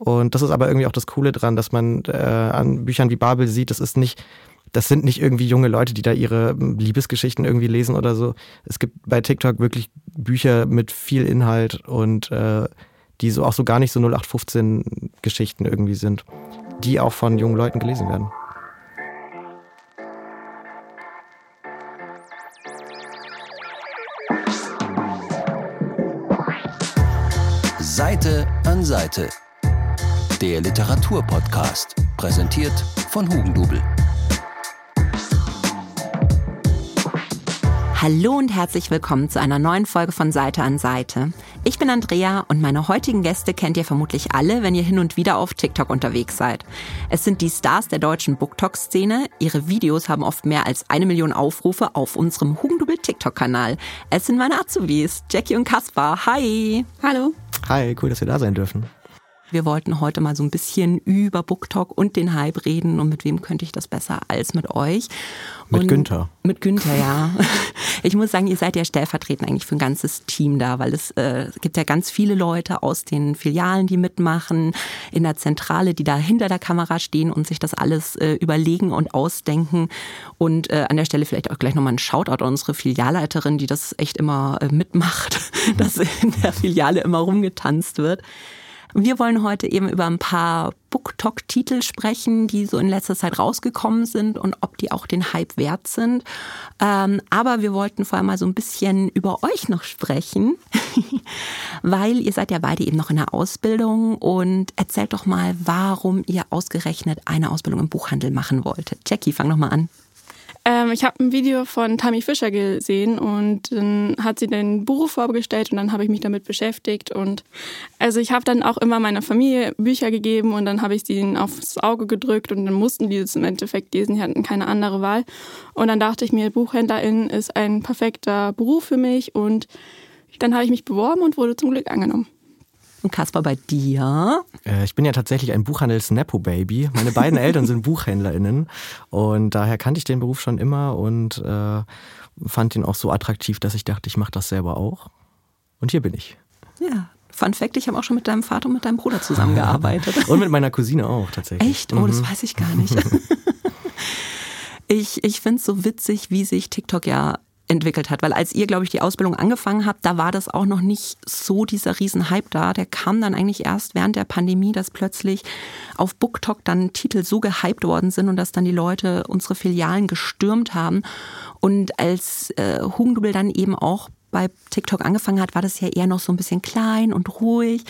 Und das ist aber irgendwie auch das Coole dran, dass man äh, an Büchern wie Babel sieht, das ist nicht, das sind nicht irgendwie junge Leute, die da ihre Liebesgeschichten irgendwie lesen oder so. Es gibt bei TikTok wirklich Bücher mit viel Inhalt und äh, die so auch so gar nicht so 0815 Geschichten irgendwie sind, die auch von jungen Leuten gelesen werden. Seite an Seite. Der Literaturpodcast, präsentiert von Hugendubel. Hallo und herzlich willkommen zu einer neuen Folge von Seite an Seite. Ich bin Andrea und meine heutigen Gäste kennt ihr vermutlich alle, wenn ihr hin und wieder auf TikTok unterwegs seid. Es sind die Stars der deutschen BookTok-Szene. Ihre Videos haben oft mehr als eine Million Aufrufe auf unserem Hugendubel TikTok-Kanal. Es sind meine Azubis, Jackie und Kaspar. Hi! Hallo! Hi, cool, dass wir da sein dürfen. Wir wollten heute mal so ein bisschen über BookTok und den Hype reden und mit wem könnte ich das besser als mit euch. Mit und Günther. Mit Günther, ja. Ich muss sagen, ihr seid ja stellvertretend eigentlich für ein ganzes Team da, weil es äh, gibt ja ganz viele Leute aus den Filialen, die mitmachen, in der Zentrale, die da hinter der Kamera stehen und sich das alles äh, überlegen und ausdenken. Und äh, an der Stelle vielleicht auch gleich nochmal ein Shoutout an unsere Filialleiterin, die das echt immer äh, mitmacht, dass in der Filiale immer rumgetanzt wird. Wir wollen heute eben über ein paar BookTok-Titel sprechen, die so in letzter Zeit rausgekommen sind und ob die auch den Hype wert sind. Ähm, aber wir wollten vorher mal so ein bisschen über euch noch sprechen, weil ihr seid ja beide eben noch in der Ausbildung und erzählt doch mal, warum ihr ausgerechnet eine Ausbildung im Buchhandel machen wolltet. Jackie, fang noch mal an. Ähm, ich habe ein Video von Tammy Fischer gesehen und dann hat sie den Beruf vorgestellt und dann habe ich mich damit beschäftigt. Und also ich habe dann auch immer meiner Familie Bücher gegeben und dann habe ich sie aufs Auge gedrückt und dann mussten die es im Endeffekt lesen. Die hatten keine andere Wahl. Und dann dachte ich mir, Buchhändlerin ist ein perfekter Beruf für mich und dann habe ich mich beworben und wurde zum Glück angenommen. Und Kaspar, bei dir? Äh, ich bin ja tatsächlich ein Buchhandels-Nepo-Baby. Meine beiden Eltern sind BuchhändlerInnen und daher kannte ich den Beruf schon immer und äh, fand ihn auch so attraktiv, dass ich dachte, ich mache das selber auch. Und hier bin ich. Ja, Fun Fact, ich habe auch schon mit deinem Vater und mit deinem Bruder zusammengearbeitet. und mit meiner Cousine auch, tatsächlich. Echt? Oh, mhm. das weiß ich gar nicht. ich ich finde es so witzig, wie sich TikTok ja entwickelt hat. Weil als ihr, glaube ich, die Ausbildung angefangen habt, da war das auch noch nicht so dieser Riesenhype da. Der kam dann eigentlich erst während der Pandemie, dass plötzlich auf BookTok dann Titel so gehypt worden sind und dass dann die Leute unsere Filialen gestürmt haben. Und als äh, Hugendubel dann eben auch bei TikTok angefangen hat, war das ja eher noch so ein bisschen klein und ruhig.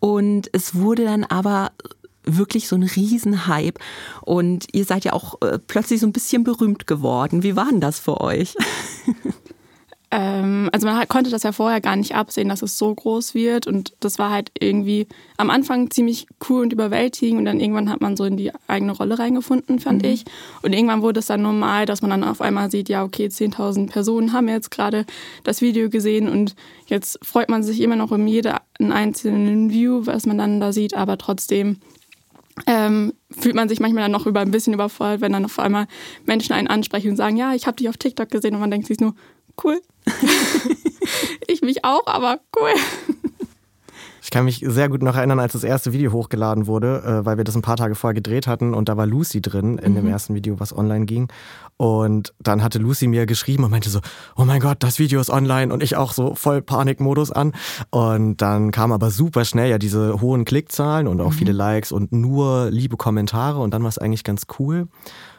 Und es wurde dann aber wirklich so ein Riesenhype. Und ihr seid ja auch äh, plötzlich so ein bisschen berühmt geworden. Wie war denn das für euch? Ähm, also man konnte das ja vorher gar nicht absehen, dass es so groß wird. Und das war halt irgendwie am Anfang ziemlich cool und überwältigend. Und dann irgendwann hat man so in die eigene Rolle reingefunden, fand mhm. ich. Und irgendwann wurde es dann normal, dass man dann auf einmal sieht, ja, okay, 10.000 Personen haben jetzt gerade das Video gesehen. Und jetzt freut man sich immer noch um jeden einzelnen View, was man dann da sieht. Aber trotzdem ähm, fühlt man sich manchmal dann noch über ein bisschen überfordert, wenn dann auf einmal Menschen einen ansprechen und sagen, ja, ich habe dich auf TikTok gesehen und man denkt sich nur, cool. ich mich auch, aber cool. Ich kann mich sehr gut noch erinnern, als das erste Video hochgeladen wurde, äh, weil wir das ein paar Tage vorher gedreht hatten und da war Lucy drin in mhm. dem ersten Video, was online ging. Und dann hatte Lucy mir geschrieben und meinte so, oh mein Gott, das Video ist online und ich auch so voll Panikmodus an. Und dann kam aber super schnell ja diese hohen Klickzahlen und auch mhm. viele Likes und nur liebe Kommentare und dann war es eigentlich ganz cool.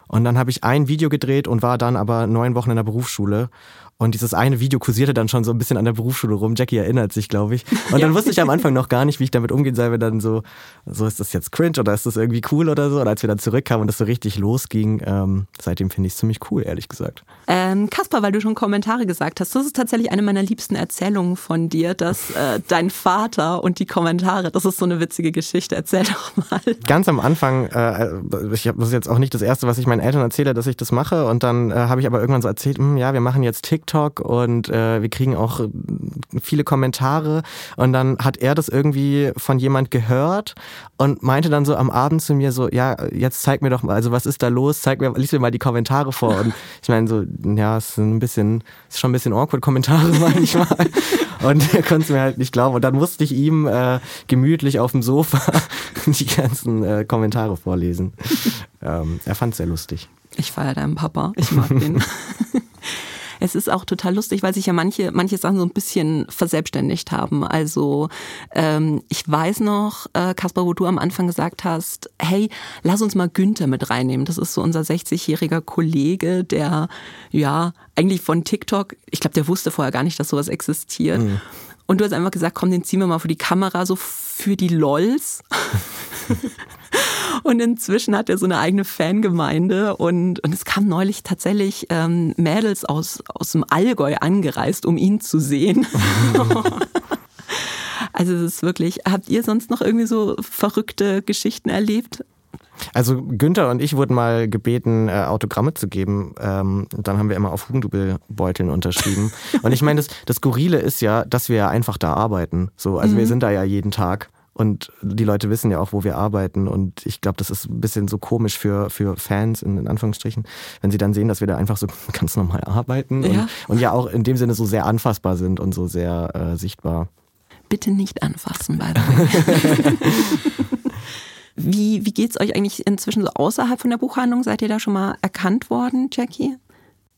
Und dann habe ich ein Video gedreht und war dann aber neun Wochen in der Berufsschule und dieses eine Video kursierte dann schon so ein bisschen an der Berufsschule rum. Jackie erinnert sich, glaube ich. Und dann wusste ich am Anfang noch gar nicht, wie ich damit umgehen soll, wenn dann so, so ist das jetzt cringe oder ist das irgendwie cool oder so. Und als wir dann zurückkamen und das so richtig losging, ähm, seitdem finde ich es ziemlich cool, ehrlich gesagt. Ähm, Kaspar, weil du schon Kommentare gesagt hast, das ist tatsächlich eine meiner liebsten Erzählungen von dir, dass äh, dein Vater und die Kommentare, das ist so eine witzige Geschichte. Erzähl doch mal. Ganz am Anfang, äh, ich hab, das ist jetzt auch nicht das Erste, was ich meinen Eltern erzähle, dass ich das mache und dann äh, habe ich aber irgendwann so erzählt, hm, ja, wir machen jetzt TikTok und äh, wir kriegen auch viele Kommentare und dann hat er das irgendwie von jemand gehört und meinte dann so am Abend zu mir so, ja, jetzt zeig mir doch mal, also was ist da los? Zeig mir, lies mir mal die Kommentare vor und ich meine so, ja, es ist ein bisschen, ist schon ein bisschen awkward Kommentare manchmal und er konnte es mir halt nicht glauben und dann musste ich ihm äh, gemütlich auf dem Sofa die ganzen äh, Kommentare vorlesen. ähm, er fand es sehr lustig. Ich feiere deinen Papa. Ich mag den. Es ist auch total lustig, weil sich ja manche, manche Sachen so ein bisschen verselbstständigt haben. Also ähm, ich weiß noch, äh, Kaspar, wo du am Anfang gesagt hast, hey, lass uns mal Günther mit reinnehmen. Das ist so unser 60-jähriger Kollege, der ja eigentlich von TikTok, ich glaube, der wusste vorher gar nicht, dass sowas existiert. Mhm. Und du hast einfach gesagt, komm, den ziehen wir mal vor die Kamera, so für die LOLs. Und inzwischen hat er so eine eigene Fangemeinde und, und es kamen neulich tatsächlich ähm, Mädels aus, aus dem Allgäu angereist, um ihn zu sehen. also es ist wirklich, habt ihr sonst noch irgendwie so verrückte Geschichten erlebt? Also Günther und ich wurden mal gebeten, äh, Autogramme zu geben. Ähm, dann haben wir immer auf Hugendubelbeuteln unterschrieben. und ich meine, das, das Skurrile ist ja, dass wir ja einfach da arbeiten. So, also mhm. wir sind da ja jeden Tag. Und die Leute wissen ja auch, wo wir arbeiten. Und ich glaube, das ist ein bisschen so komisch für, für Fans, in, in, Anführungsstrichen, wenn sie dann sehen, dass wir da einfach so ganz normal arbeiten. Ja. Und, und ja auch in dem Sinne so sehr anfassbar sind und so sehr äh, sichtbar. Bitte nicht anfassen, by the way. wie wie geht es euch eigentlich inzwischen so außerhalb von der Buchhandlung? Seid ihr da schon mal erkannt worden, Jackie?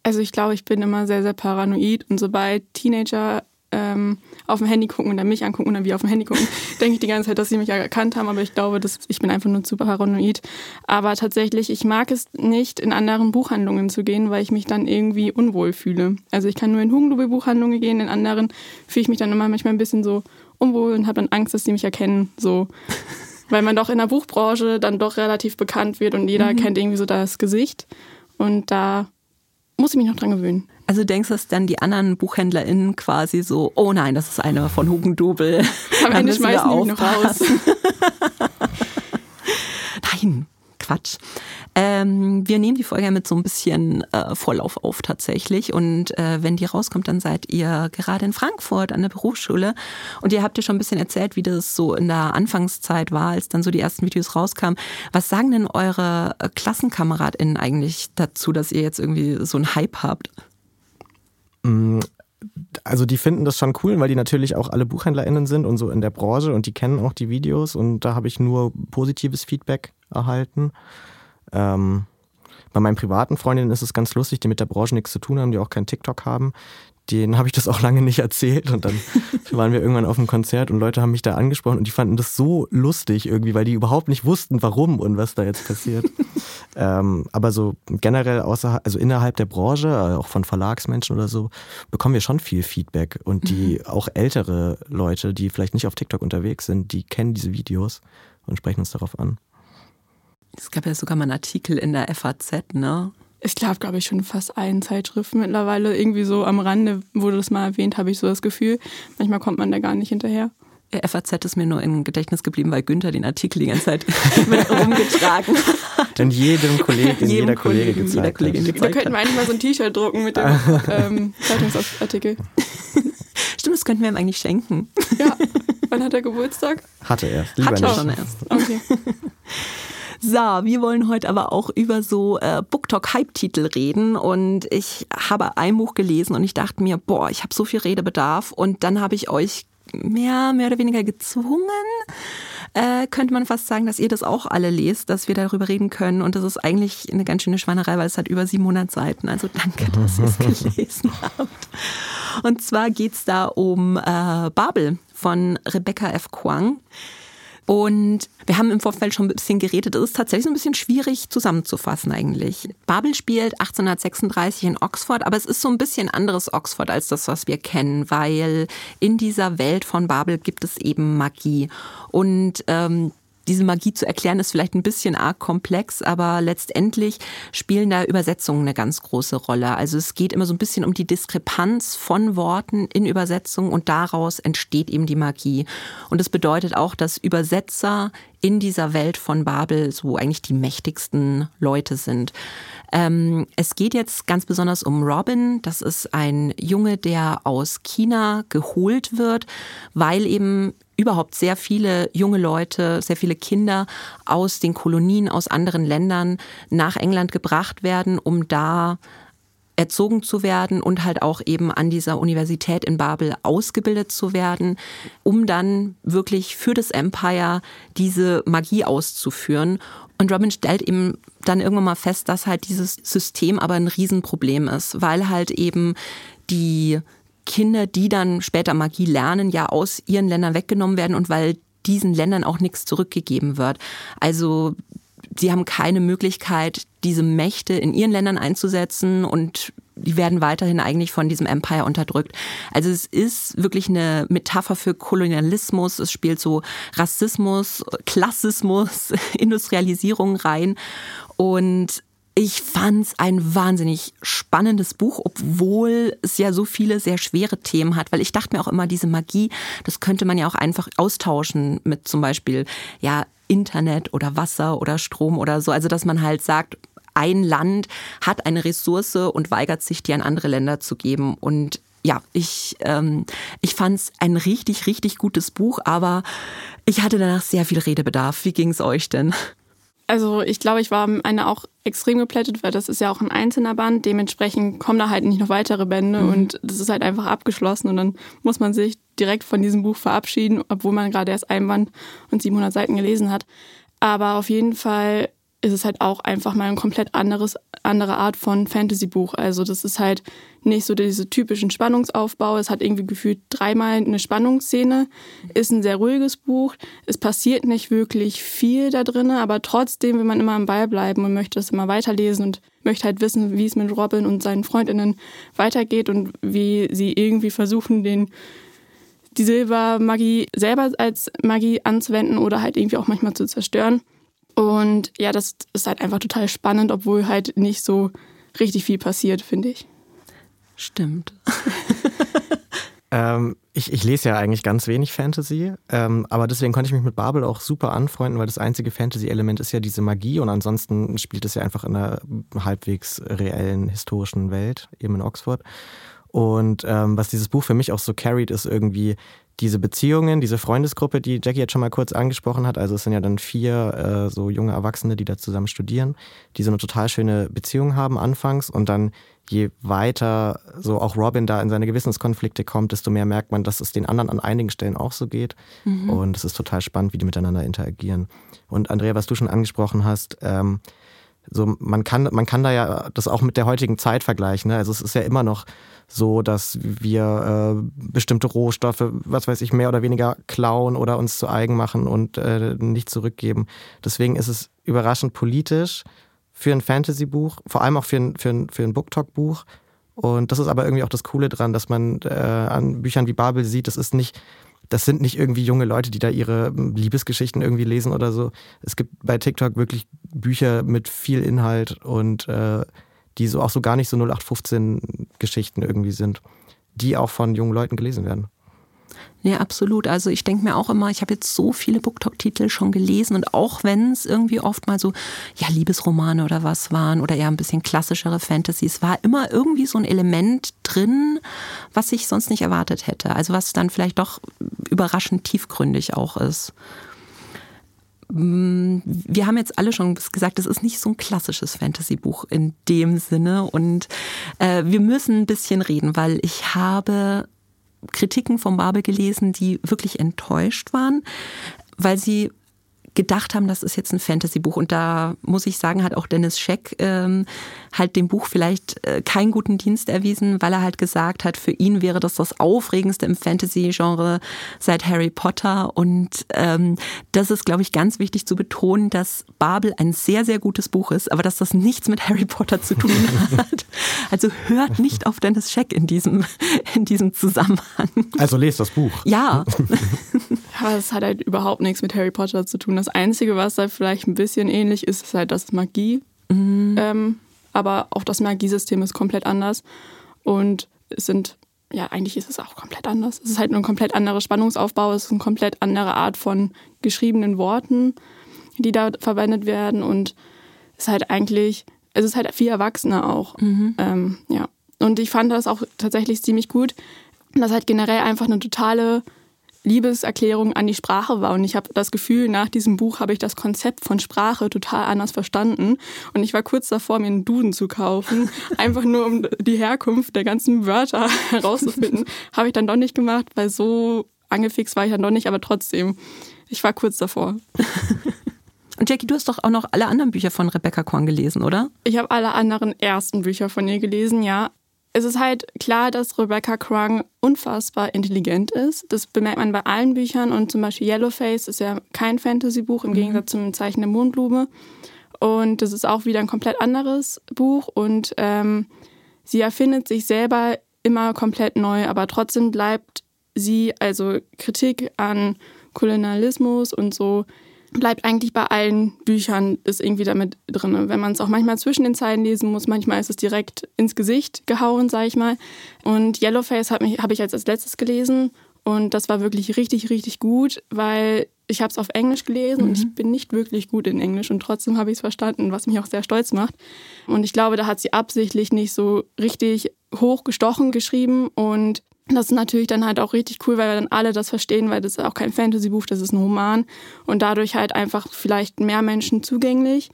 Also ich glaube, ich bin immer sehr, sehr paranoid und sobald Teenager ähm, auf dem Handy gucken und dann mich angucken und dann wie auf dem Handy gucken, denke ich die ganze Zeit, dass sie mich erkannt haben, aber ich glaube, dass ich bin einfach nur zu paranoid. Aber tatsächlich, ich mag es nicht, in anderen Buchhandlungen zu gehen, weil ich mich dann irgendwie unwohl fühle. Also ich kann nur in Hugendubel-Buchhandlungen gehen, in anderen fühle ich mich dann immer manchmal ein bisschen so unwohl und habe dann Angst, dass sie mich erkennen. So. Weil man doch in der Buchbranche dann doch relativ bekannt wird und jeder mhm. kennt irgendwie so das Gesicht. Und da muss ich mich noch dran gewöhnen. Also denkst du, dass dann die anderen BuchhändlerInnen quasi so, oh nein, das ist eine von Hugendubel. Am Ende schmeißen die noch raus. nein, Quatsch. Ähm, wir nehmen die Folge mit so ein bisschen äh, Vorlauf auf tatsächlich. Und äh, wenn die rauskommt, dann seid ihr gerade in Frankfurt an der Berufsschule. Und ihr habt ja schon ein bisschen erzählt, wie das so in der Anfangszeit war, als dann so die ersten Videos rauskamen. Was sagen denn eure äh, KlassenkameradInnen eigentlich dazu, dass ihr jetzt irgendwie so einen Hype habt? Mm, also die finden das schon cool, weil die natürlich auch alle BuchhändlerInnen sind und so in der Branche und die kennen auch die Videos und da habe ich nur positives Feedback erhalten. Ähm, bei meinen privaten Freundinnen ist es ganz lustig, die mit der Branche nichts zu tun haben, die auch keinen TikTok haben denen habe ich das auch lange nicht erzählt und dann waren wir irgendwann auf einem Konzert und Leute haben mich da angesprochen und die fanden das so lustig irgendwie, weil die überhaupt nicht wussten, warum und was da jetzt passiert. ähm, aber so generell außer, also innerhalb der Branche, äh, auch von Verlagsmenschen oder so, bekommen wir schon viel Feedback und die mhm. auch ältere Leute, die vielleicht nicht auf TikTok unterwegs sind, die kennen diese Videos und sprechen uns darauf an. Es gab ja sogar mal einen Artikel in der FAZ, ne? ich glaube, glaube ich, schon fast allen Zeitschriften mittlerweile. Irgendwie so am Rande wurde das mal erwähnt, habe ich so das Gefühl. Manchmal kommt man da gar nicht hinterher. FAZ ist mir nur im Gedächtnis geblieben, weil Günther den Artikel die ganze Zeit mit rumgetragen hat. In jedem Kollegen, jeder Kollege gezeigt jeder Kollegin gezeigt Da könnten wir eigentlich mal so ein T-Shirt drucken mit dem ähm, Zeitungsartikel. Stimmt, das könnten wir ihm eigentlich schenken. Ja. Wann hat er Geburtstag? Hatte er. Lieber Hatte nicht. schon erst. Okay. So, wir wollen heute aber auch über so äh, BookTok-Hype-Titel reden. Und ich habe ein Buch gelesen und ich dachte mir, boah, ich habe so viel Redebedarf. Und dann habe ich euch mehr, mehr oder weniger gezwungen, äh, könnte man fast sagen, dass ihr das auch alle lest, dass wir darüber reden können. Und das ist eigentlich eine ganz schöne Schweinerei, weil es hat über 700 Seiten. Also danke, dass ihr es gelesen habt. Und zwar geht es da um äh, Babel von Rebecca F. Kwang. Und wir haben im Vorfeld schon ein bisschen geredet. Es ist tatsächlich so ein bisschen schwierig zusammenzufassen eigentlich. Babel spielt 1836 in Oxford, aber es ist so ein bisschen anderes Oxford als das, was wir kennen, weil in dieser Welt von Babel gibt es eben Magie. Und ähm, diese Magie zu erklären ist vielleicht ein bisschen arg komplex, aber letztendlich spielen da Übersetzungen eine ganz große Rolle. Also es geht immer so ein bisschen um die Diskrepanz von Worten in Übersetzungen und daraus entsteht eben die Magie. Und es bedeutet auch, dass Übersetzer in dieser Welt von Babel so eigentlich die mächtigsten Leute sind. Ähm, es geht jetzt ganz besonders um Robin. Das ist ein Junge, der aus China geholt wird, weil eben überhaupt sehr viele junge Leute, sehr viele Kinder aus den Kolonien, aus anderen Ländern nach England gebracht werden, um da erzogen zu werden und halt auch eben an dieser Universität in Babel ausgebildet zu werden, um dann wirklich für das Empire diese Magie auszuführen. Und Robin stellt eben dann irgendwann mal fest, dass halt dieses System aber ein Riesenproblem ist, weil halt eben die Kinder, die dann später Magie lernen, ja aus ihren Ländern weggenommen werden und weil diesen Ländern auch nichts zurückgegeben wird. Also sie haben keine Möglichkeit, diese Mächte in ihren Ländern einzusetzen und die werden weiterhin eigentlich von diesem Empire unterdrückt. Also es ist wirklich eine Metapher für Kolonialismus. Es spielt so Rassismus, Klassismus, Industrialisierung rein. Und ich fand es ein wahnsinnig spannendes Buch, obwohl es ja so viele sehr schwere Themen hat, weil ich dachte mir auch immer, diese Magie, das könnte man ja auch einfach austauschen mit zum Beispiel ja Internet oder Wasser oder Strom oder so. Also dass man halt sagt, ein Land hat eine Ressource und weigert sich, die an andere Länder zu geben. Und ja, ich, ähm, ich fand es ein richtig, richtig gutes Buch, aber ich hatte danach sehr viel Redebedarf. Wie ging es euch denn? Also ich glaube, ich war am Ende auch extrem geplättet, weil das ist ja auch ein einzelner Band. Dementsprechend kommen da halt nicht noch weitere Bände mhm. und das ist halt einfach abgeschlossen und dann muss man sich direkt von diesem Buch verabschieden, obwohl man gerade erst ein Band und 700 Seiten gelesen hat. Aber auf jeden Fall ist es halt auch einfach mal ein komplett anderes, andere Art von Fantasy-Buch. Also das ist halt nicht so diese typischen Spannungsaufbau. Es hat irgendwie gefühlt dreimal eine Spannungsszene. Ist ein sehr ruhiges Buch. Es passiert nicht wirklich viel da drin, aber trotzdem will man immer am Ball bleiben und möchte es immer weiterlesen und möchte halt wissen, wie es mit Robin und seinen Freundinnen weitergeht und wie sie irgendwie versuchen, den die Silbermagie selber als Magie anzuwenden oder halt irgendwie auch manchmal zu zerstören. Und ja, das ist halt einfach total spannend, obwohl halt nicht so richtig viel passiert, finde ich. Stimmt. ähm, ich, ich, lese ja eigentlich ganz wenig Fantasy, ähm, aber deswegen konnte ich mich mit Babel auch super anfreunden, weil das einzige Fantasy-Element ist ja diese Magie und ansonsten spielt es ja einfach in einer halbwegs reellen historischen Welt, eben in Oxford. Und ähm, was dieses Buch für mich auch so carried, ist irgendwie diese Beziehungen, diese Freundesgruppe, die Jackie jetzt schon mal kurz angesprochen hat, also es sind ja dann vier äh, so junge Erwachsene, die da zusammen studieren, die so eine total schöne Beziehung haben anfangs und dann je weiter so auch Robin da in seine Gewissenskonflikte kommt, desto mehr merkt man, dass es den anderen an einigen Stellen auch so geht mhm. und es ist total spannend, wie die miteinander interagieren. Und Andrea, was du schon angesprochen hast, ähm, so man kann man kann da ja das auch mit der heutigen Zeit vergleichen. Ne? Also es ist ja immer noch so, dass wir äh, bestimmte Rohstoffe, was weiß ich, mehr oder weniger klauen oder uns zu eigen machen und äh, nicht zurückgeben. Deswegen ist es überraschend politisch für ein Fantasy-Buch, vor allem auch für ein, für ein, für ein Booktalk-Buch. Und das ist aber irgendwie auch das Coole dran, dass man äh, an Büchern wie Babel sieht, das ist nicht, das sind nicht irgendwie junge Leute, die da ihre Liebesgeschichten irgendwie lesen oder so. Es gibt bei TikTok wirklich Bücher mit viel Inhalt und äh, die so auch so gar nicht so 0815 Geschichten irgendwie sind, die auch von jungen Leuten gelesen werden. Ja, absolut. Also ich denke mir auch immer, ich habe jetzt so viele Booktalk-Titel schon gelesen und auch wenn es irgendwie oft mal so, ja, Liebesromane oder was waren oder eher ein bisschen klassischere Fantasies, war immer irgendwie so ein Element drin, was ich sonst nicht erwartet hätte. Also was dann vielleicht doch überraschend tiefgründig auch ist. Mm, wir haben jetzt alle schon gesagt, das ist nicht so ein klassisches Fantasy-Buch in dem Sinne. Und äh, wir müssen ein bisschen reden, weil ich habe Kritiken vom Babel gelesen, die wirklich enttäuscht waren, weil sie gedacht haben, das ist jetzt ein Fantasy-Buch. Und da muss ich sagen, hat auch Dennis Scheck ähm, halt dem Buch vielleicht äh, keinen guten Dienst erwiesen, weil er halt gesagt hat, für ihn wäre das das Aufregendste im Fantasy-Genre seit Harry Potter. Und ähm, das ist, glaube ich, ganz wichtig zu betonen, dass Babel ein sehr, sehr gutes Buch ist, aber dass das nichts mit Harry Potter zu tun hat. Also hört nicht auf Dennis Scheck in diesem, in diesem Zusammenhang. Also lest das Buch. Ja. Aber es hat halt überhaupt nichts mit Harry Potter zu tun. Das Einzige, was da vielleicht ein bisschen ähnlich ist, ist halt das Magie. Mhm. Ähm, aber auch das Magiesystem ist komplett anders. Und es sind, ja, eigentlich ist es auch komplett anders. Es ist halt nur ein komplett anderer Spannungsaufbau, es ist eine komplett andere Art von geschriebenen Worten, die da verwendet werden. Und es ist halt eigentlich, es ist halt viel erwachsener auch. Mhm. Ähm, ja. Und ich fand das auch tatsächlich ziemlich gut, dass halt generell einfach eine totale Liebeserklärung an die Sprache war. Und ich habe das Gefühl, nach diesem Buch habe ich das Konzept von Sprache total anders verstanden. Und ich war kurz davor, mir einen Duden zu kaufen, einfach nur um die Herkunft der ganzen Wörter herauszufinden. habe ich dann doch nicht gemacht, weil so angefixt war ich dann doch nicht, aber trotzdem, ich war kurz davor. Und Jackie, du hast doch auch noch alle anderen Bücher von Rebecca Korn gelesen, oder? Ich habe alle anderen ersten Bücher von ihr gelesen, ja es ist halt klar, dass Rebecca Krung unfassbar intelligent ist. Das bemerkt man bei allen Büchern und zum Beispiel Yellowface ist ja kein Fantasy-Buch im mhm. Gegensatz zum Zeichen der Mondblume. Und das ist auch wieder ein komplett anderes Buch und ähm, sie erfindet sich selber immer komplett neu, aber trotzdem bleibt sie, also Kritik an Kolonialismus und so, bleibt eigentlich bei allen Büchern ist irgendwie damit drin. Wenn man es auch manchmal zwischen den Zeilen lesen muss, manchmal ist es direkt ins Gesicht gehauen, sage ich mal. Und Yellowface habe hab ich als letztes gelesen und das war wirklich richtig, richtig gut, weil ich habe es auf Englisch gelesen mhm. und ich bin nicht wirklich gut in Englisch und trotzdem habe ich es verstanden, was mich auch sehr stolz macht. Und ich glaube, da hat sie absichtlich nicht so richtig hochgestochen geschrieben und das ist natürlich dann halt auch richtig cool, weil wir dann alle das verstehen, weil das ist auch kein Fantasy-Buch, das ist ein Roman und dadurch halt einfach vielleicht mehr Menschen zugänglich.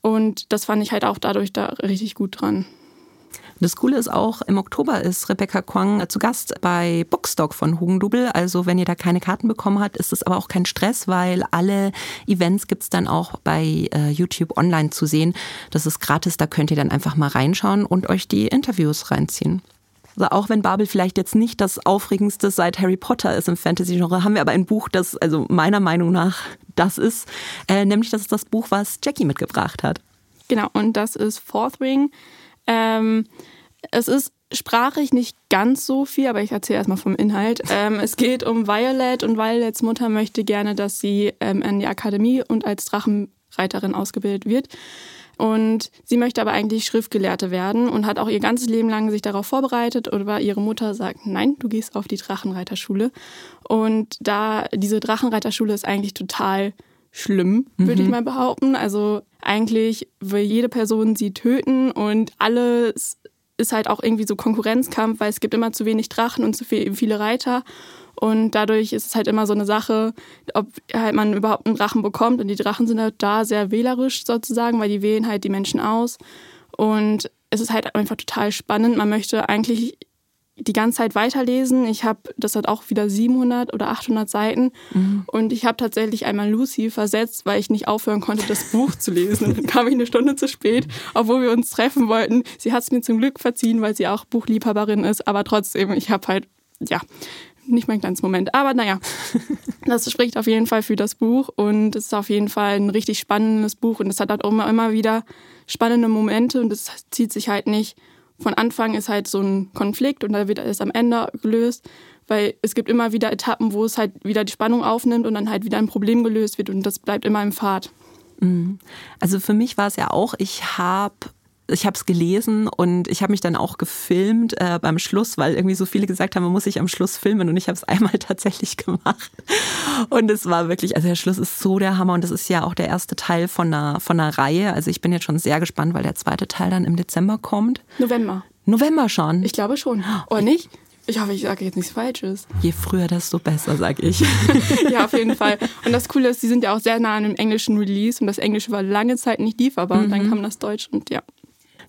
Und das fand ich halt auch dadurch da richtig gut dran. Das Coole ist auch, im Oktober ist Rebecca Kwang zu Gast bei Bookstock von Hugendubel. Also wenn ihr da keine Karten bekommen habt, ist es aber auch kein Stress, weil alle Events gibt es dann auch bei äh, YouTube online zu sehen. Das ist gratis, da könnt ihr dann einfach mal reinschauen und euch die Interviews reinziehen. Also auch wenn Babel vielleicht jetzt nicht das aufregendste seit Harry Potter ist im Fantasy-Genre, haben wir aber ein Buch, das also meiner Meinung nach das ist, äh, nämlich das ist das Buch, was Jackie mitgebracht hat. Genau, und das ist Fourth Ring. Ähm, es ist sprachlich nicht ganz so viel, aber ich erzähle erstmal vom Inhalt. Ähm, es geht um Violet und Violets Mutter möchte gerne, dass sie ähm, an die Akademie und als Drachenreiterin ausgebildet wird. Und sie möchte aber eigentlich Schriftgelehrte werden und hat auch ihr ganzes Leben lang sich darauf vorbereitet. Aber ihre Mutter sagt, nein, du gehst auf die Drachenreiterschule. Und da diese Drachenreiterschule ist eigentlich total schlimm, würde mhm. ich mal behaupten. Also eigentlich will jede Person sie töten und alles ist halt auch irgendwie so Konkurrenzkampf, weil es gibt immer zu wenig Drachen und zu viele Reiter. Und dadurch ist es halt immer so eine Sache, ob halt man überhaupt einen Drachen bekommt. Und die Drachen sind halt da sehr wählerisch sozusagen, weil die wählen halt die Menschen aus. Und es ist halt einfach total spannend. Man möchte eigentlich die ganze Zeit weiterlesen. Ich habe, das hat auch wieder 700 oder 800 Seiten. Mhm. Und ich habe tatsächlich einmal Lucy versetzt, weil ich nicht aufhören konnte, das Buch zu lesen. Dann kam ich eine Stunde zu spät, obwohl wir uns treffen wollten. Sie hat es mir zum Glück verziehen, weil sie auch Buchliebhaberin ist. Aber trotzdem, ich habe halt, ja, nicht mein kleines Moment. Aber naja, das spricht auf jeden Fall für das Buch und es ist auf jeden Fall ein richtig spannendes Buch und es hat halt auch immer, immer wieder spannende Momente und es zieht sich halt nicht. Von Anfang ist halt so ein Konflikt und da wird alles am Ende gelöst, weil es gibt immer wieder Etappen, wo es halt wieder die Spannung aufnimmt und dann halt wieder ein Problem gelöst wird und das bleibt immer im Pfad. Mhm. Also für mich war es ja auch, ich habe ich habe es gelesen und ich habe mich dann auch gefilmt äh, beim Schluss, weil irgendwie so viele gesagt haben, man muss sich am Schluss filmen und ich habe es einmal tatsächlich gemacht. Und es war wirklich, also der Schluss ist so der Hammer und das ist ja auch der erste Teil von einer, von einer Reihe. Also ich bin jetzt schon sehr gespannt, weil der zweite Teil dann im Dezember kommt. November. November schon. Ich glaube schon. Oder nicht? Ich hoffe, ich sage jetzt nichts Falsches. Je früher, desto besser, sage ich. ja, auf jeden Fall. Und das Coole ist, sie sind ja auch sehr nah an dem englischen Release und das Englische war lange Zeit nicht lieferbar mhm. und dann mhm. kam das Deutsch und ja.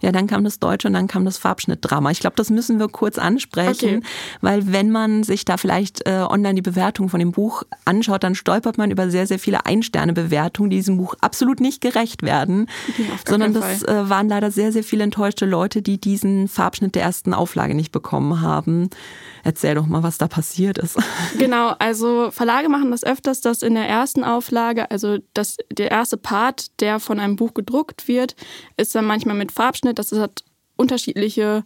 Ja, dann kam das Deutsche und dann kam das Farbschnittdrama. Ich glaube, das müssen wir kurz ansprechen, okay. weil wenn man sich da vielleicht äh, online die Bewertung von dem Buch anschaut, dann stolpert man über sehr, sehr viele Ein-Sterne-Bewertungen, die diesem Buch absolut nicht gerecht werden, sondern das äh, waren leider sehr, sehr viele enttäuschte Leute, die diesen Farbschnitt der ersten Auflage nicht bekommen haben. Erzähl doch mal, was da passiert ist. Genau, also Verlage machen das öfters, dass in der ersten Auflage, also das, der erste Part, der von einem Buch gedruckt wird, ist dann manchmal mit Farbschnitt. Das hat unterschiedliche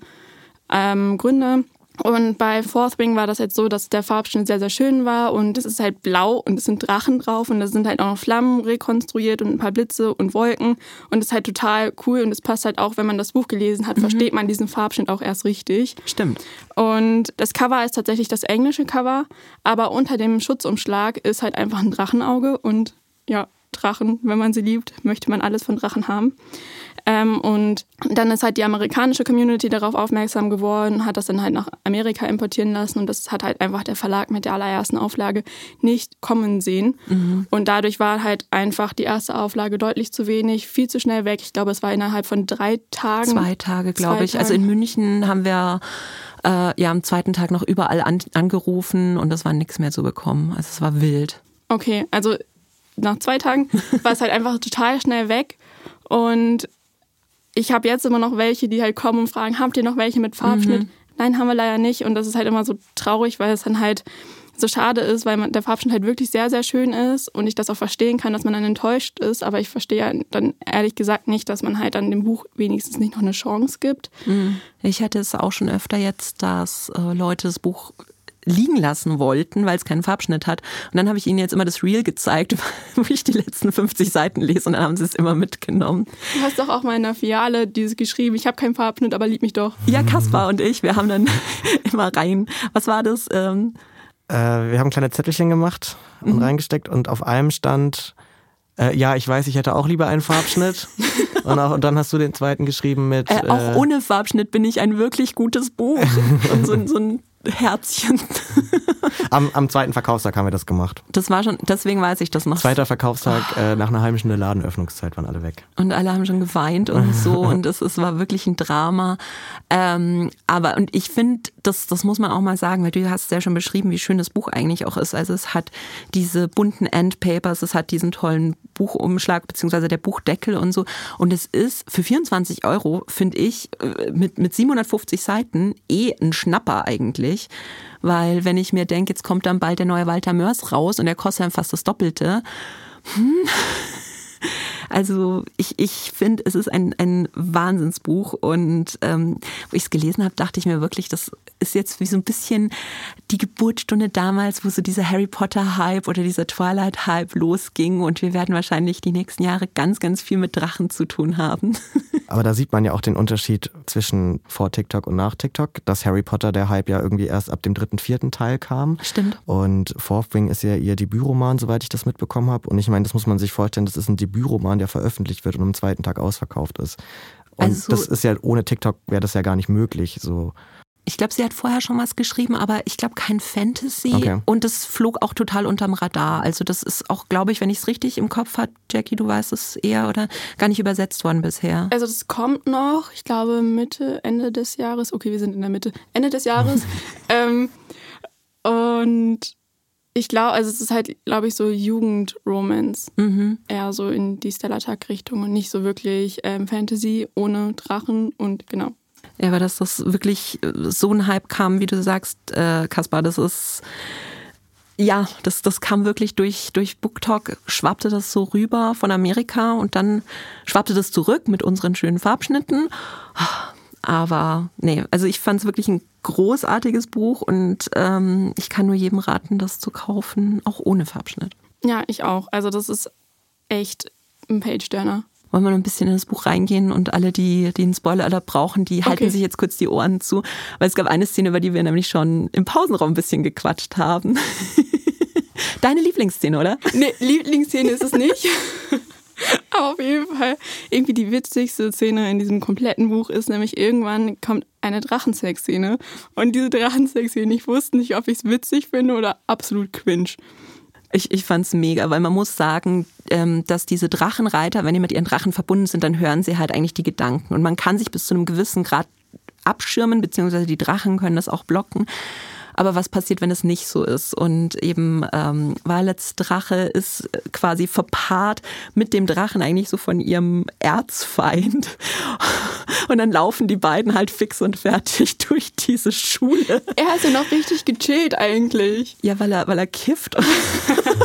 ähm, Gründe. Und bei Fourth Wing war das jetzt so, dass der Farbschnitt sehr, sehr schön war und es ist halt blau und es sind Drachen drauf und da sind halt auch noch Flammen rekonstruiert und ein paar Blitze und Wolken und es ist halt total cool und es passt halt auch, wenn man das Buch gelesen hat, mhm. versteht man diesen Farbschnitt auch erst richtig. Stimmt. Und das Cover ist tatsächlich das englische Cover, aber unter dem Schutzumschlag ist halt einfach ein Drachenauge und ja, Drachen, wenn man sie liebt, möchte man alles von Drachen haben. Ähm, und dann ist halt die amerikanische Community darauf aufmerksam geworden, hat das dann halt nach Amerika importieren lassen und das hat halt einfach der Verlag mit der allerersten Auflage nicht kommen sehen. Mhm. Und dadurch war halt einfach die erste Auflage deutlich zu wenig, viel zu schnell weg. Ich glaube, es war innerhalb von drei Tagen. Zwei Tage, glaube ich. Tagen. Also in München haben wir äh, ja am zweiten Tag noch überall an, angerufen und es war nichts mehr zu bekommen. Also es war wild. Okay, also nach zwei Tagen war es halt einfach total schnell weg. Und ich habe jetzt immer noch welche, die halt kommen und fragen, habt ihr noch welche mit Farbschnitt? Mhm. Nein, haben wir leider nicht. Und das ist halt immer so traurig, weil es dann halt so schade ist, weil man, der Farbschnitt halt wirklich sehr, sehr schön ist und ich das auch verstehen kann, dass man dann enttäuscht ist. Aber ich verstehe dann ehrlich gesagt nicht, dass man halt an dem Buch wenigstens nicht noch eine Chance gibt. Mhm. Ich hatte es auch schon öfter jetzt, dass äh, Leute das Buch liegen lassen wollten, weil es keinen Farbschnitt hat. Und dann habe ich ihnen jetzt immer das Reel gezeigt, wo ich die letzten 50 Seiten lese und dann haben sie es immer mitgenommen. Du hast doch auch mal in der Fiale dieses geschrieben, ich habe keinen Farbschnitt, aber lieb mich doch. Ja, Kaspar und ich, wir haben dann immer rein. Was war das? Ähm äh, wir haben kleine Zettelchen gemacht und mhm. reingesteckt und auf einem stand, äh, ja, ich weiß, ich hätte auch lieber einen Farbschnitt. und, auch, und dann hast du den zweiten geschrieben mit. Äh, auch äh, ohne Farbschnitt bin ich ein wirklich gutes Buch. und so, so ein Herzchen. am, am zweiten Verkaufstag haben wir das gemacht. Das war schon, deswegen weiß ich das noch. Zweiter Verkaufstag, oh. äh, nach einer halben Stunde Ladenöffnungszeit waren alle weg. Und alle haben schon geweint und so und es, es war wirklich ein Drama. Ähm, aber und ich finde, das, das muss man auch mal sagen, weil du hast ja schon beschrieben, wie schön das Buch eigentlich auch ist. Also es hat diese bunten Endpapers, es hat diesen tollen Buchumschlag beziehungsweise der Buchdeckel und so. Und es ist für 24 Euro, finde ich, äh, mit, mit 750 Seiten eh ein Schnapper eigentlich eigentlich. Weil wenn ich mir denke, jetzt kommt dann bald der neue Walter Mörs raus und der kostet dann fast das Doppelte. Hm. Also ich, ich finde, es ist ein, ein Wahnsinnsbuch und ähm, wo ich es gelesen habe, dachte ich mir wirklich, das ist jetzt wie so ein bisschen die Geburtsstunde damals, wo so dieser Harry Potter-Hype oder dieser Twilight-Hype losging und wir werden wahrscheinlich die nächsten Jahre ganz, ganz viel mit Drachen zu tun haben. Aber da sieht man ja auch den Unterschied zwischen vor TikTok und nach TikTok, dass Harry Potter der Hype ja irgendwie erst ab dem dritten, vierten Teil kam. Stimmt. Und Fourth Wing ist ja ihr Debütroman, soweit ich das mitbekommen habe. Und ich meine, das muss man sich vorstellen, das ist ein Debütroman, der veröffentlicht wird und am zweiten Tag ausverkauft ist. Und also, das ist ja ohne TikTok wäre das ja gar nicht möglich. So ich glaube, sie hat vorher schon was geschrieben, aber ich glaube kein Fantasy. Okay. Und das flog auch total unterm Radar. Also das ist auch, glaube ich, wenn ich es richtig im Kopf habe, Jackie, du weißt es eher oder gar nicht übersetzt worden bisher. Also das kommt noch, ich glaube Mitte, Ende des Jahres. Okay, wir sind in der Mitte. Ende des Jahres. ähm, und ich glaube, also es ist halt, glaube ich, so Jugendromance. Mhm. Eher so in die Stella Richtung und nicht so wirklich ähm, Fantasy ohne Drachen und genau. Ja, aber dass das wirklich äh, so ein Hype kam, wie du sagst, äh, Kaspar, das ist ja, das, das kam wirklich durch, durch BookTok, schwappte das so rüber von Amerika und dann schwappte das zurück mit unseren schönen Farbschnitten. Aber nee, also ich fand es wirklich ein großartiges Buch und ähm, ich kann nur jedem raten, das zu kaufen, auch ohne Farbschnitt. Ja, ich auch. Also das ist echt ein Page-Turner wollen wir noch ein bisschen in das Buch reingehen und alle, die, die einen Spoiler-Alert brauchen, die okay. halten sich jetzt kurz die Ohren zu. Weil es gab eine Szene, über die wir nämlich schon im Pausenraum ein bisschen gequatscht haben. Deine Lieblingsszene, oder? Nee, Lieblingsszene ist es nicht. Aber auf jeden Fall, irgendwie die witzigste Szene in diesem kompletten Buch ist nämlich irgendwann kommt eine Drachensex-Szene. Und diese Drachensex-Szene, ich wusste nicht, ob ich es witzig finde oder absolut cringe. Ich, ich fand mega, weil man muss sagen, ähm, dass diese Drachenreiter, wenn die mit ihren Drachen verbunden sind, dann hören sie halt eigentlich die Gedanken. Und man kann sich bis zu einem gewissen Grad abschirmen, beziehungsweise die Drachen können das auch blocken. Aber was passiert, wenn es nicht so ist? Und eben ähm, Violets Drache ist quasi verpaart mit dem Drachen eigentlich so von ihrem Erzfeind. Und dann laufen die beiden halt fix und fertig durch diese Schule. Er ist ja noch richtig gechillt eigentlich. Ja, weil er, weil er kifft.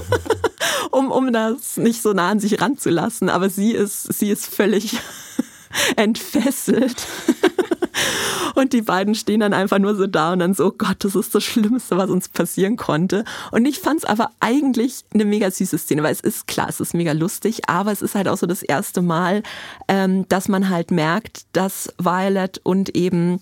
um, um das nicht so nah an sich ranzulassen. Aber sie ist, sie ist völlig entfesselt. Und die beiden stehen dann einfach nur so da und dann so, oh Gott, das ist das Schlimmste, was uns passieren konnte. Und ich fand es aber eigentlich eine mega süße Szene, weil es ist klar, es ist mega lustig, aber es ist halt auch so das erste Mal, ähm, dass man halt merkt, dass Violet und eben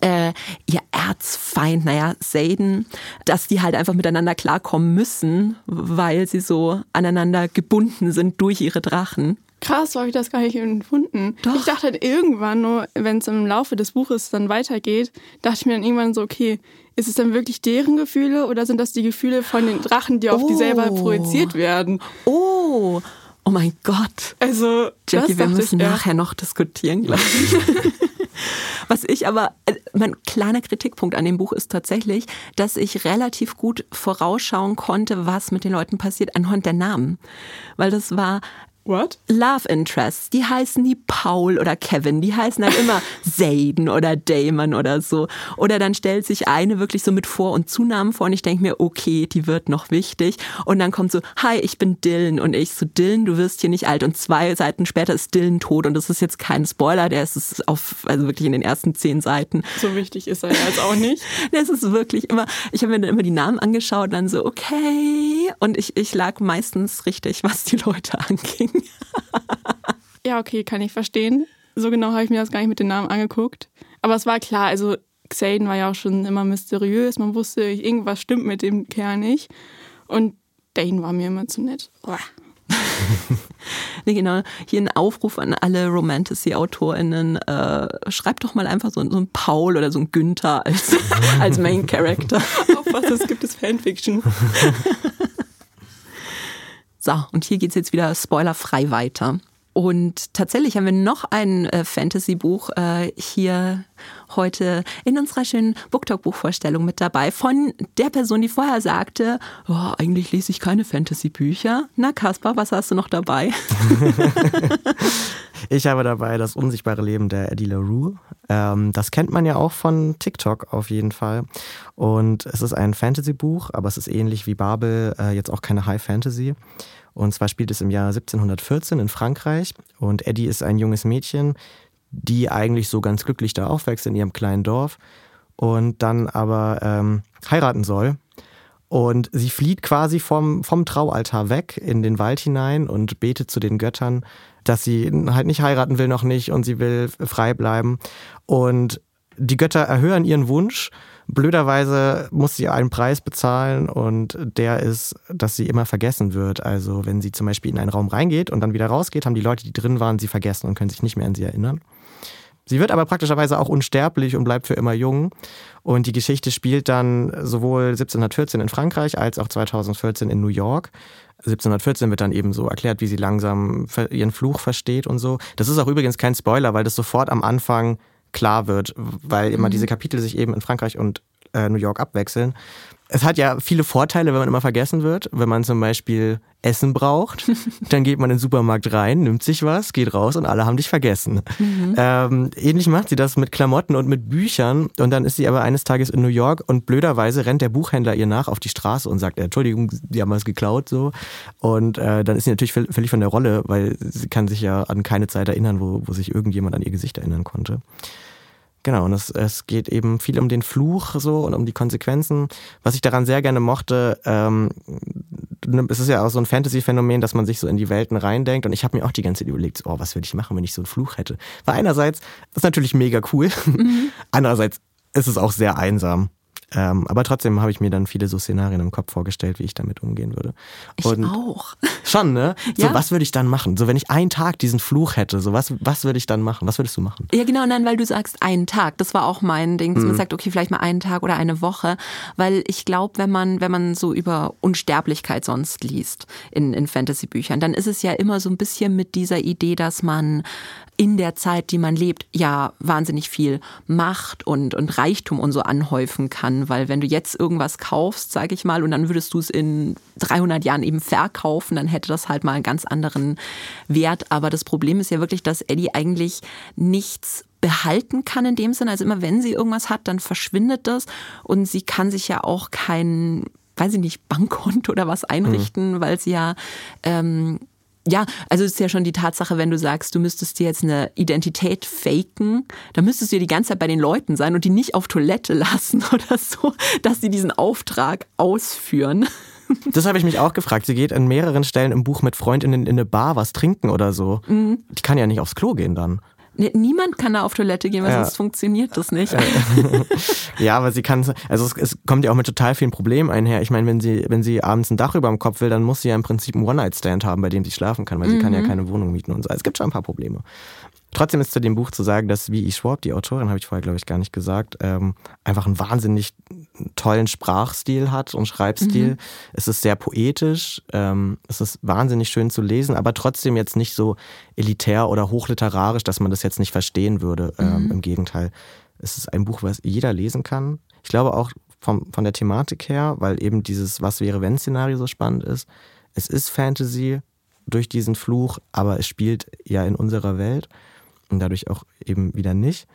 äh, ihr Erzfeind, naja, Satan, dass die halt einfach miteinander klarkommen müssen, weil sie so aneinander gebunden sind durch ihre Drachen. Krass, so habe ich das gar nicht empfunden. Doch. Ich dachte halt irgendwann nur, wenn es im Laufe des Buches dann weitergeht, dachte ich mir dann irgendwann so, okay, ist es dann wirklich deren Gefühle oder sind das die Gefühle von den Drachen, die auf die selber Oh. projiziert werden? Oh, oh mein Gott. Also, Jackie, das wir müssen ich, ja. nachher noch diskutieren, glaube ich. Was ich aber, äh, mein kleiner Kritikpunkt an dem Buch ist tatsächlich, dass ich relativ gut vorausschauen konnte, was mit den Leuten passiert anhand der Namen. Weil das war What? Love Interests, die heißen nie Paul oder Kevin, die heißen halt immer Zayden oder Damon oder so. Oder dann stellt sich eine wirklich so mit Vor- und Zunamen vor und ich denke mir, okay, die wird noch wichtig. Und dann kommt so, hi, ich bin Dylan. Und ich so, Dylan, du wirst hier nicht alt. Und zwei Seiten später ist Dylan tot. Und das ist jetzt kein Spoiler, der ist es auf, also wirklich in den ersten zehn Seiten. So wichtig ist er jetzt auch nicht. Es ist wirklich immer, ich habe mir dann immer die Namen angeschaut und dann so, okay. Und ich, ich lag meistens richtig, was die Leute anging. Ja, okay, kann ich verstehen. So genau habe ich mir das gar nicht mit den Namen angeguckt. Aber es war klar, also Xaden war ja auch schon immer mysteriös. Man wusste, irgendwas stimmt mit dem Kerl nicht. Und Dane war mir immer zu nett. Uah. Nee, genau. Hier ein Aufruf an alle Romantasy-AutorInnen. Äh, schreibt doch mal einfach so, so ein Paul oder so ein Günther als, als Main Character. Auf was es gibt es Fanfiction. So, und hier geht's jetzt wieder spoilerfrei weiter. Und tatsächlich haben wir noch ein äh, Fantasy-Buch äh, hier heute in unserer schönen Booktalk-Buchvorstellung mit dabei von der Person, die vorher sagte, oh, eigentlich lese ich keine Fantasy-Bücher. Na Kaspar, was hast du noch dabei? Ich habe dabei das unsichtbare Leben der Eddie LaRue. Ähm, das kennt man ja auch von TikTok auf jeden Fall. Und es ist ein Fantasy-Buch, aber es ist ähnlich wie Babel, äh, jetzt auch keine High Fantasy. Und zwar spielt es im Jahr 1714 in Frankreich. Und Eddie ist ein junges Mädchen, die eigentlich so ganz glücklich da aufwächst in ihrem kleinen Dorf und dann aber ähm, heiraten soll. Und sie flieht quasi vom, vom Traualtar weg in den Wald hinein und betet zu den Göttern, dass sie halt nicht heiraten will, noch nicht und sie will frei bleiben. Und die Götter erhöhen ihren Wunsch. Blöderweise muss sie einen Preis bezahlen und der ist, dass sie immer vergessen wird. Also wenn sie zum Beispiel in einen Raum reingeht und dann wieder rausgeht, haben die Leute, die drin waren, sie vergessen und können sich nicht mehr an sie erinnern. Sie wird aber praktischerweise auch unsterblich und bleibt für immer jung. Und die Geschichte spielt dann sowohl 1714 in Frankreich als auch 2014 in New York. 1714 wird dann eben so erklärt, wie sie langsam ihren Fluch versteht und so. Das ist auch übrigens kein Spoiler, weil das sofort am Anfang klar wird, weil immer diese Kapitel sich eben in Frankreich und äh, New York abwechseln. Es hat ja viele Vorteile, wenn man immer vergessen wird. Wenn man zum Beispiel Essen braucht, dann geht man in den Supermarkt rein, nimmt sich was, geht raus und alle haben dich vergessen. Ähm, ähnlich macht sie das mit Klamotten und mit Büchern. Und dann ist sie aber eines Tages in New York und blöderweise rennt der Buchhändler ihr nach auf die Straße und sagt, Entschuldigung, die haben was geklaut so. Und äh, dann ist sie natürlich völ- völlig von der Rolle, weil sie kann sich ja an keine Zeit erinnern, wo, wo sich irgendjemand an ihr Gesicht erinnern konnte. Genau, und es, es geht eben viel um den Fluch so und um die Konsequenzen. Was ich daran sehr gerne mochte, ähm, es ist ja auch so ein Fantasy-Phänomen, dass man sich so in die Welten reindenkt. Und ich habe mir auch die ganze Zeit überlegt, oh, was würde ich machen, wenn ich so einen Fluch hätte? Weil einerseits ist es natürlich mega cool, andererseits ist es auch sehr einsam. Ähm, aber trotzdem habe ich mir dann viele so Szenarien im Kopf vorgestellt, wie ich damit umgehen würde. Ich und auch. Schon, ne? So, Ja. was würde ich dann machen? So, wenn ich einen Tag diesen Fluch hätte, so, was, was würde ich dann machen? Was würdest du machen? Ja, genau, nein, weil du sagst einen Tag. Das war auch mein Ding, dass man sagt, okay, vielleicht mal einen Tag oder eine Woche. Weil ich glaube, wenn man, wenn man so über Unsterblichkeit sonst liest in, in Fantasy-Büchern, dann ist es ja immer so ein bisschen mit dieser Idee, dass man in der Zeit, die man lebt, ja wahnsinnig viel Macht und, und Reichtum und so anhäufen kann. Weil wenn du jetzt irgendwas kaufst, sage ich mal, und dann würdest du es in 300 Jahren eben verkaufen, dann hätte das halt mal einen ganz anderen Wert. Aber das Problem ist ja wirklich, dass Eddie eigentlich nichts behalten kann in dem Sinne. Also immer wenn sie irgendwas hat, dann verschwindet das und sie kann sich ja auch kein, weiß ich nicht, Bankkonto oder was einrichten, weil sie ja ähm, Ja, also es ist ja schon die Tatsache, wenn du sagst, du müsstest dir jetzt eine Identität faken, dann müsstest du ja die ganze Zeit bei den Leuten sein und die nicht auf Toilette lassen oder so, dass sie diesen Auftrag ausführen. Das habe ich mich auch gefragt. Sie geht an mehreren Stellen im Buch mit Freundinnen in eine Bar was trinken oder so. Mhm. Die kann ja nicht aufs Klo gehen dann. Niemand kann da auf Toilette gehen, weil ja. sonst funktioniert das nicht. ja, aber sie kann, also es, es, kommt ja auch mit total vielen Problemen einher. Ich meine, wenn sie, wenn sie abends ein Dach über dem Kopf will, dann muss sie ja im Prinzip einen One-Night-Stand haben, bei dem sie schlafen kann, weil mhm. sie kann ja mhm. keine Wohnung mieten und so. Es gibt schon ein paar Probleme. Trotzdem ist zu dem Buch zu sagen, dass V.E. Schwab, die Autorin, habe ich vorher, glaube ich, gar nicht gesagt, ähm, einfach einen wahnsinnig tollen Sprachstil hat und Schreibstil. Mhm. Es ist sehr poetisch, ähm, es ist wahnsinnig schön zu lesen, aber trotzdem jetzt nicht so elitär oder hochliterarisch, dass man das jetzt nicht verstehen würde. Ähm, mhm. Im Gegenteil, es ist ein Buch, was jeder lesen kann. Ich glaube auch vom, von der Thematik her, weil eben dieses Was wäre wenn Szenario so spannend ist. Es ist Fantasy durch diesen Fluch, aber es spielt ja in unserer Welt und dadurch auch eben wieder nicht.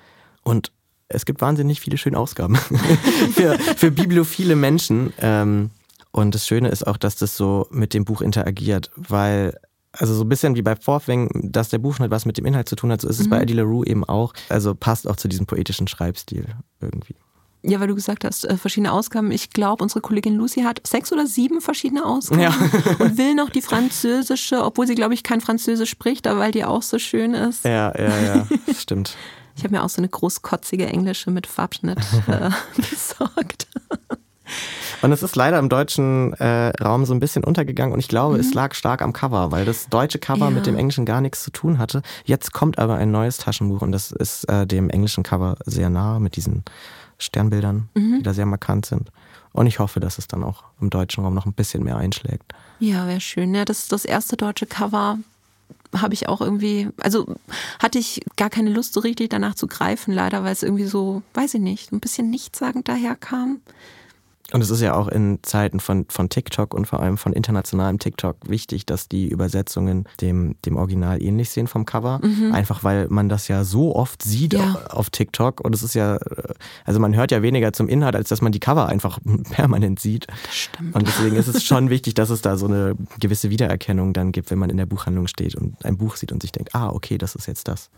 Und es gibt wahnsinnig viele schöne Ausgaben für, für bibliophile Menschen. Ähm, und das Schöne ist auch, dass das so mit dem Buch interagiert, weil also so ein bisschen wie bei Forthwing, dass der Buchschnitt was mit dem Inhalt zu tun hat, so ist es mhm. bei Eddie LaRue eben auch. Also passt auch zu diesem poetischen Schreibstil irgendwie. Ja, weil du gesagt hast, äh, verschiedene Ausgaben. Ich glaube, unsere Kollegin Lucy hat sechs oder sieben verschiedene Ausgaben ja. und will noch die französische, obwohl sie, glaube ich, kein Französisch spricht, aber weil die auch so schön ist. Ja, ja, ja, stimmt. Ich habe mir auch so eine großkotzige englische mit Farbschnitt äh, besorgt. Und es ist leider im deutschen äh, Raum so ein bisschen untergegangen und ich glaube, mhm. es lag stark am Cover, weil das deutsche Cover ja. mit dem englischen gar nichts zu tun hatte. Jetzt kommt aber ein neues Taschenbuch und das ist äh, dem englischen Cover sehr nah mit diesen Sternbildern, mhm. die da sehr markant sind. Und ich hoffe, dass es dann auch im deutschen Raum noch ein bisschen mehr einschlägt. Ja, wäre schön. Ja, das, das erste deutsche Cover habe ich auch irgendwie, also hatte ich gar keine Lust so richtig danach zu greifen, leider, weil es irgendwie so, weiß ich nicht, ein bisschen nichtssagend daherkam. Und es ist ja auch in Zeiten von, von TikTok und vor allem von internationalem TikTok wichtig, dass die Übersetzungen dem, dem Original ähnlich sehen vom Cover. Mhm. Einfach weil man das ja so oft sieht ja. auf TikTok. Und es ist ja, also man hört ja weniger zum Inhalt, als dass man die Cover einfach permanent sieht. Das stimmt. Und deswegen ist es schon wichtig, dass es da so eine gewisse Wiedererkennung dann gibt, wenn man in der Buchhandlung steht und ein Buch sieht und sich denkt, ah, okay, das ist jetzt das.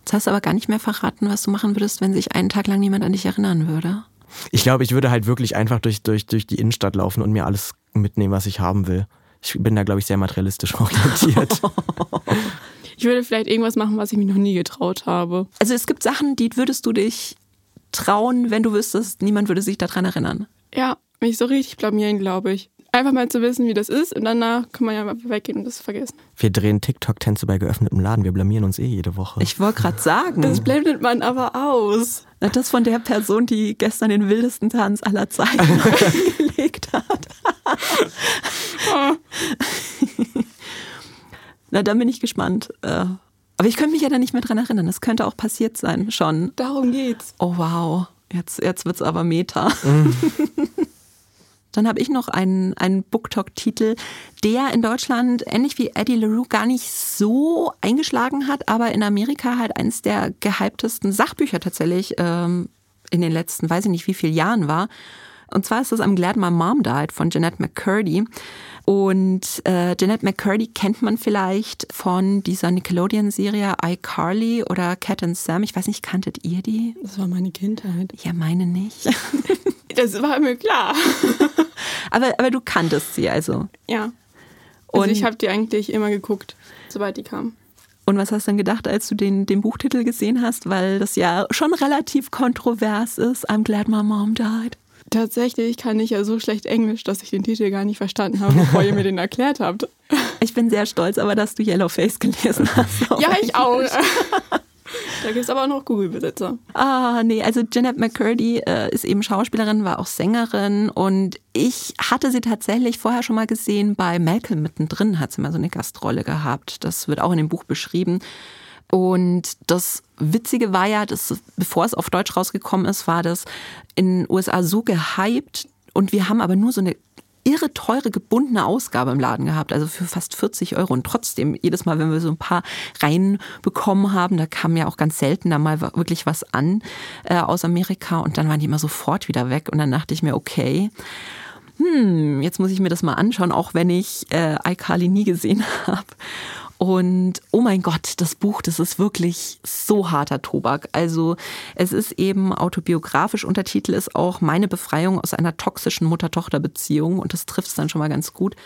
Jetzt hast du aber gar nicht mehr verraten, was du machen würdest, wenn sich einen Tag lang niemand an dich erinnern würde. Ich glaube, ich würde halt wirklich einfach durch, durch, durch die Innenstadt laufen und mir alles mitnehmen, was ich haben will. Ich bin da, glaube ich, sehr materialistisch orientiert. ich würde vielleicht irgendwas machen, was ich mich noch nie getraut habe. Also es gibt Sachen, die würdest du dich trauen, wenn du wüsstest, niemand würde sich daran erinnern. Ja, mich so richtig blamieren, glaube ich. Einfach mal zu wissen, wie das ist und danach kann man ja mal weggehen und das vergessen. Wir drehen TikTok-Tänze bei geöffnetem Laden. Wir blamieren uns eh jede Woche. Ich wollte gerade sagen. Das blendet man aber aus. Das von der Person, die gestern den wildesten Tanz aller Zeiten gelegt hat. Na, dann bin ich gespannt. Äh, aber ich könnte mich ja da nicht mehr dran erinnern. Das könnte auch passiert sein, schon. Darum geht's. Oh, wow. Jetzt, jetzt wird's aber Meta. Mhm. Dann habe ich noch einen, einen BookTok-Titel, der in Deutschland ähnlich wie Eddie LaRue gar nicht so eingeschlagen hat, aber in Amerika halt eines der gehyptesten Sachbücher tatsächlich ähm, in den letzten, weiß ich nicht wie vielen Jahren war. Und zwar ist das I'm Glad My Mom Died von Jeanette McCurdy. Und äh, Jeanette McCurdy kennt man vielleicht von dieser Nickelodeon-Serie iCarly oder Cat and Sam. Ich weiß nicht, kanntet ihr die? Das war meine Kindheit. Ja, meine nicht. das war mir klar. aber, aber du kanntest sie also. Ja. Also Und ich habe die eigentlich immer geguckt, sobald die kam. Und was hast du dann gedacht, als du den, den Buchtitel gesehen hast? Weil das ja schon relativ kontrovers ist. I'm glad my mom died. Tatsächlich kann ich ja so schlecht Englisch, dass ich den Titel gar nicht verstanden habe, bevor ihr mir den erklärt habt. Ich bin sehr stolz, aber dass du Yellowface gelesen hast. ja, ich auch. Da gibt es aber auch noch Google-Besitzer. Ah, nee, also Jeanette McCurdy äh, ist eben Schauspielerin, war auch Sängerin und ich hatte sie tatsächlich vorher schon mal gesehen bei Malcolm mittendrin, hat sie mal so eine Gastrolle gehabt. Das wird auch in dem Buch beschrieben. Und das Witzige war ja, dass bevor es auf Deutsch rausgekommen ist, war das in den USA so gehypt und wir haben aber nur so eine irre teure gebundene Ausgabe im Laden gehabt, also für fast 40 Euro. Und trotzdem, jedes Mal, wenn wir so ein paar reinbekommen haben, da kam ja auch ganz selten da mal wirklich was an äh, aus Amerika und dann waren die immer sofort wieder weg. Und dann dachte ich mir, okay, hm, jetzt muss ich mir das mal anschauen, auch wenn ich äh, iCarly nie gesehen habe. Und oh mein Gott, das Buch, das ist wirklich so harter Tobak. Also es ist eben autobiografisch, Untertitel ist auch Meine Befreiung aus einer toxischen Mutter-Tochter-Beziehung und das trifft es dann schon mal ganz gut.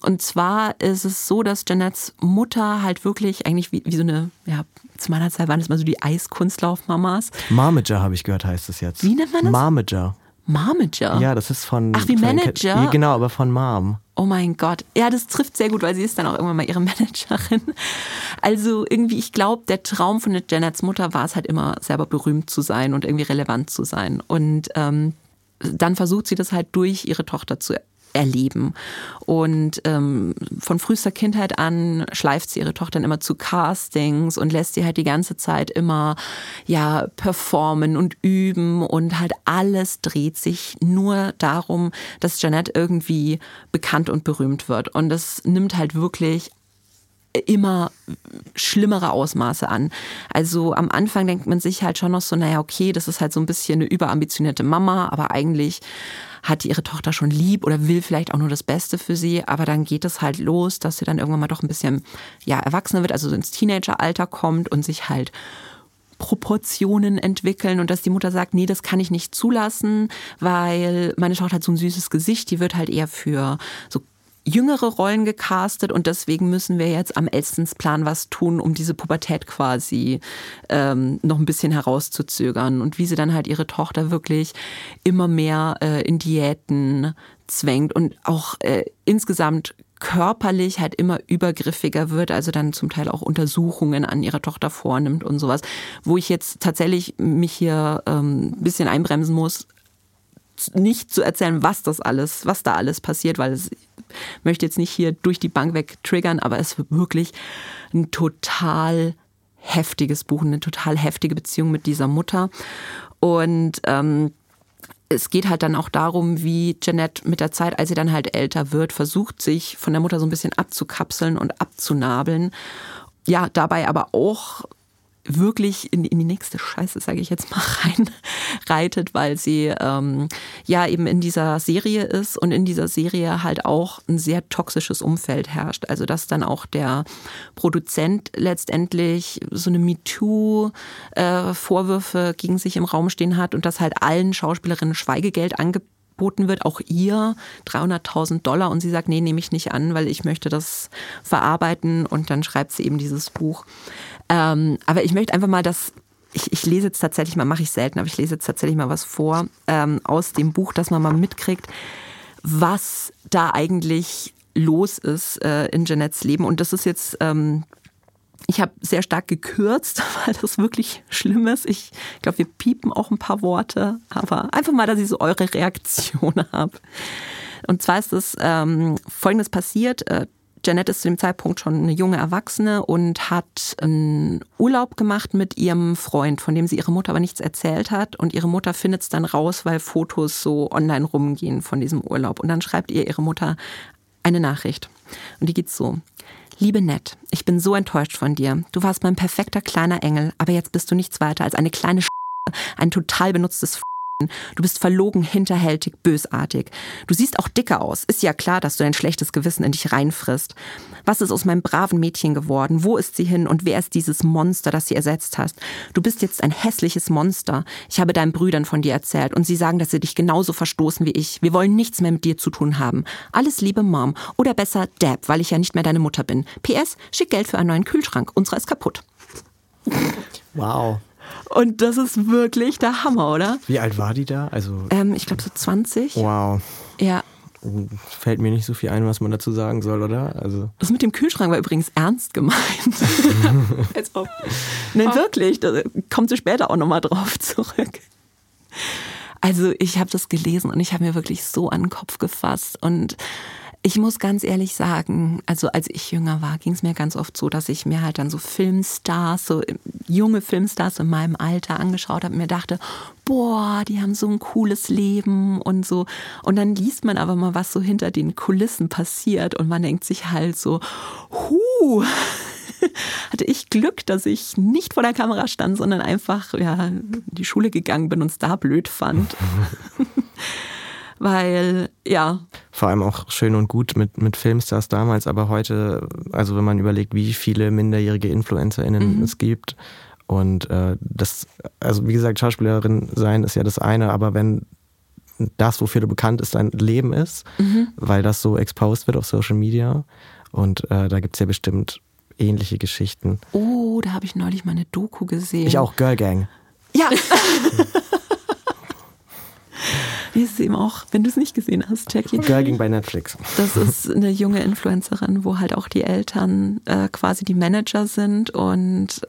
Und zwar ist es so, dass Janets Mutter halt wirklich eigentlich wie, wie so eine, ja, zu meiner Zeit waren es mal so die Eiskunstlaufmamas. Marmager habe ich gehört, heißt es jetzt. Wie nennt man das? Marmager. Marmager? Ja, das ist von. Ach, wie von, Manager? Genau, aber von Mom. Oh mein Gott. Ja, das trifft sehr gut, weil sie ist dann auch irgendwann mal ihre Managerin. Also irgendwie, ich glaube, der Traum von Janets Mutter war es halt immer, selber berühmt zu sein und irgendwie relevant zu sein. Und ähm, dann versucht sie das halt durch ihre Tochter zu erleben. Und ähm, von frühester Kindheit an schleift sie ihre Tochter immer zu Castings und lässt sie halt die ganze Zeit immer ja performen und üben und halt alles dreht sich nur darum, dass Janette irgendwie bekannt und berühmt wird. Und das nimmt halt wirklich immer schlimmere Ausmaße an. Also am Anfang denkt man sich halt schon noch so, naja, okay, das ist halt so ein bisschen eine überambitionierte Mama, aber eigentlich hat die ihre Tochter schon lieb oder will vielleicht auch nur das Beste für sie, aber dann geht es halt los, dass sie dann irgendwann mal doch ein bisschen ja, erwachsener wird, also ins Teenageralter kommt und sich halt Proportionen entwickeln und dass die Mutter sagt, nee, das kann ich nicht zulassen, weil meine Tochter hat so ein süßes Gesicht, die wird halt eher für so jüngere Rollen gecastet und deswegen müssen wir jetzt am Elstensplan was tun, um diese Pubertät quasi ähm, noch ein bisschen herauszuzögern. Und wie sie dann halt ihre Tochter wirklich immer mehr äh, in Diäten zwängt und auch äh, insgesamt körperlich halt immer übergriffiger wird, also dann zum Teil auch Untersuchungen an ihrer Tochter vornimmt und sowas, wo ich jetzt tatsächlich mich hier ähm, ein bisschen einbremsen muss, nicht zu erzählen, was das alles, was da alles passiert, weil es möchte jetzt nicht hier durch die Bank weg triggern, aber es wird wirklich ein total heftiges Buch, eine total heftige Beziehung mit dieser Mutter. Und ähm, es geht halt dann auch darum, wie Jeanette mit der Zeit, als sie dann halt älter wird, versucht, sich von der Mutter so ein bisschen abzukapseln und abzunabeln. Ja, dabei aber auch wirklich in, in die nächste Scheiße, sage ich jetzt mal, reinreitet, weil sie ähm, ja eben in dieser Serie ist und in dieser Serie halt auch ein sehr toxisches Umfeld herrscht. Also dass dann auch der Produzent letztendlich so eine MeToo-Vorwürfe äh, gegen sich im Raum stehen hat und dass halt allen Schauspielerinnen Schweigegeld angeboten wird, auch ihr 300.000 Dollar und sie sagt, nee, nehme ich nicht an, weil ich möchte das verarbeiten und dann schreibt sie eben dieses Buch. Ähm, aber ich möchte einfach mal das ich, ich, lese jetzt tatsächlich mal, mache ich selten, aber ich lese jetzt tatsächlich mal was vor ähm, aus dem Buch, dass man mal mitkriegt, was da eigentlich los ist äh, in Jeanettes Leben. Und das ist jetzt, ähm, ich habe sehr stark gekürzt, weil das wirklich schlimm ist. Ich glaube, wir piepen auch ein paar Worte, aber einfach mal, dass ich so eure Reaktion habe. Und zwar ist es ähm, Folgendes passiert. Äh, Janet ist zu dem Zeitpunkt schon eine junge Erwachsene und hat einen Urlaub gemacht mit ihrem Freund, von dem sie ihre Mutter aber nichts erzählt hat. Und ihre Mutter findet es dann raus, weil Fotos so online rumgehen von diesem Urlaub. Und dann schreibt ihr ihre Mutter eine Nachricht. Und die geht so. Liebe Nett, ich bin so enttäuscht von dir. Du warst mein perfekter kleiner Engel, aber jetzt bist du nichts weiter als eine kleine Sch ein total benutztes Du bist verlogen, hinterhältig, bösartig. Du siehst auch dicker aus. Ist ja klar, dass du dein schlechtes Gewissen in dich reinfrisst. Was ist aus meinem braven Mädchen geworden? Wo ist sie hin? Und wer ist dieses Monster, das sie ersetzt hast? Du bist jetzt ein hässliches Monster. Ich habe deinen Brüdern von dir erzählt und sie sagen, dass sie dich genauso verstoßen wie ich. Wir wollen nichts mehr mit dir zu tun haben. Alles Liebe, Mom. Oder besser Dab, weil ich ja nicht mehr deine Mutter bin. PS, schick Geld für einen neuen Kühlschrank. Unserer ist kaputt. Wow. Und das ist wirklich der Hammer, oder? Wie alt war die da? Also ähm, ich glaube so 20. Wow. Ja. Fällt mir nicht so viel ein, was man dazu sagen soll, oder? Also das mit dem Kühlschrank war übrigens ernst gemeint. Als ob. Nein, wirklich. Da kommt sie später auch nochmal drauf zurück. Also ich habe das gelesen und ich habe mir wirklich so an den Kopf gefasst und ich muss ganz ehrlich sagen, also als ich jünger war, ging es mir ganz oft so, dass ich mir halt dann so Filmstars, so junge Filmstars in meinem Alter angeschaut habe und mir dachte, boah, die haben so ein cooles Leben und so. Und dann liest man aber mal, was so hinter den Kulissen passiert und man denkt sich halt so, huh, hatte ich Glück, dass ich nicht vor der Kamera stand, sondern einfach ja, in die Schule gegangen bin und es da blöd fand. weil ja. Vor allem auch schön und gut mit, mit Filmstars damals, aber heute, also wenn man überlegt, wie viele minderjährige InfluencerInnen mhm. es gibt und äh, das, also wie gesagt, Schauspielerin sein ist ja das eine, aber wenn das, wofür du bekannt ist, dein Leben ist, mhm. weil das so exposed wird auf Social Media und äh, da gibt es ja bestimmt ähnliche Geschichten. Oh, da habe ich neulich mal eine Doku gesehen. Ich auch, Girl Gang. Ja. Wie ist es eben auch, wenn du es nicht gesehen hast, Jackie? Girl ging bei Netflix. Das ist eine junge Influencerin, wo halt auch die Eltern äh, quasi die Manager sind und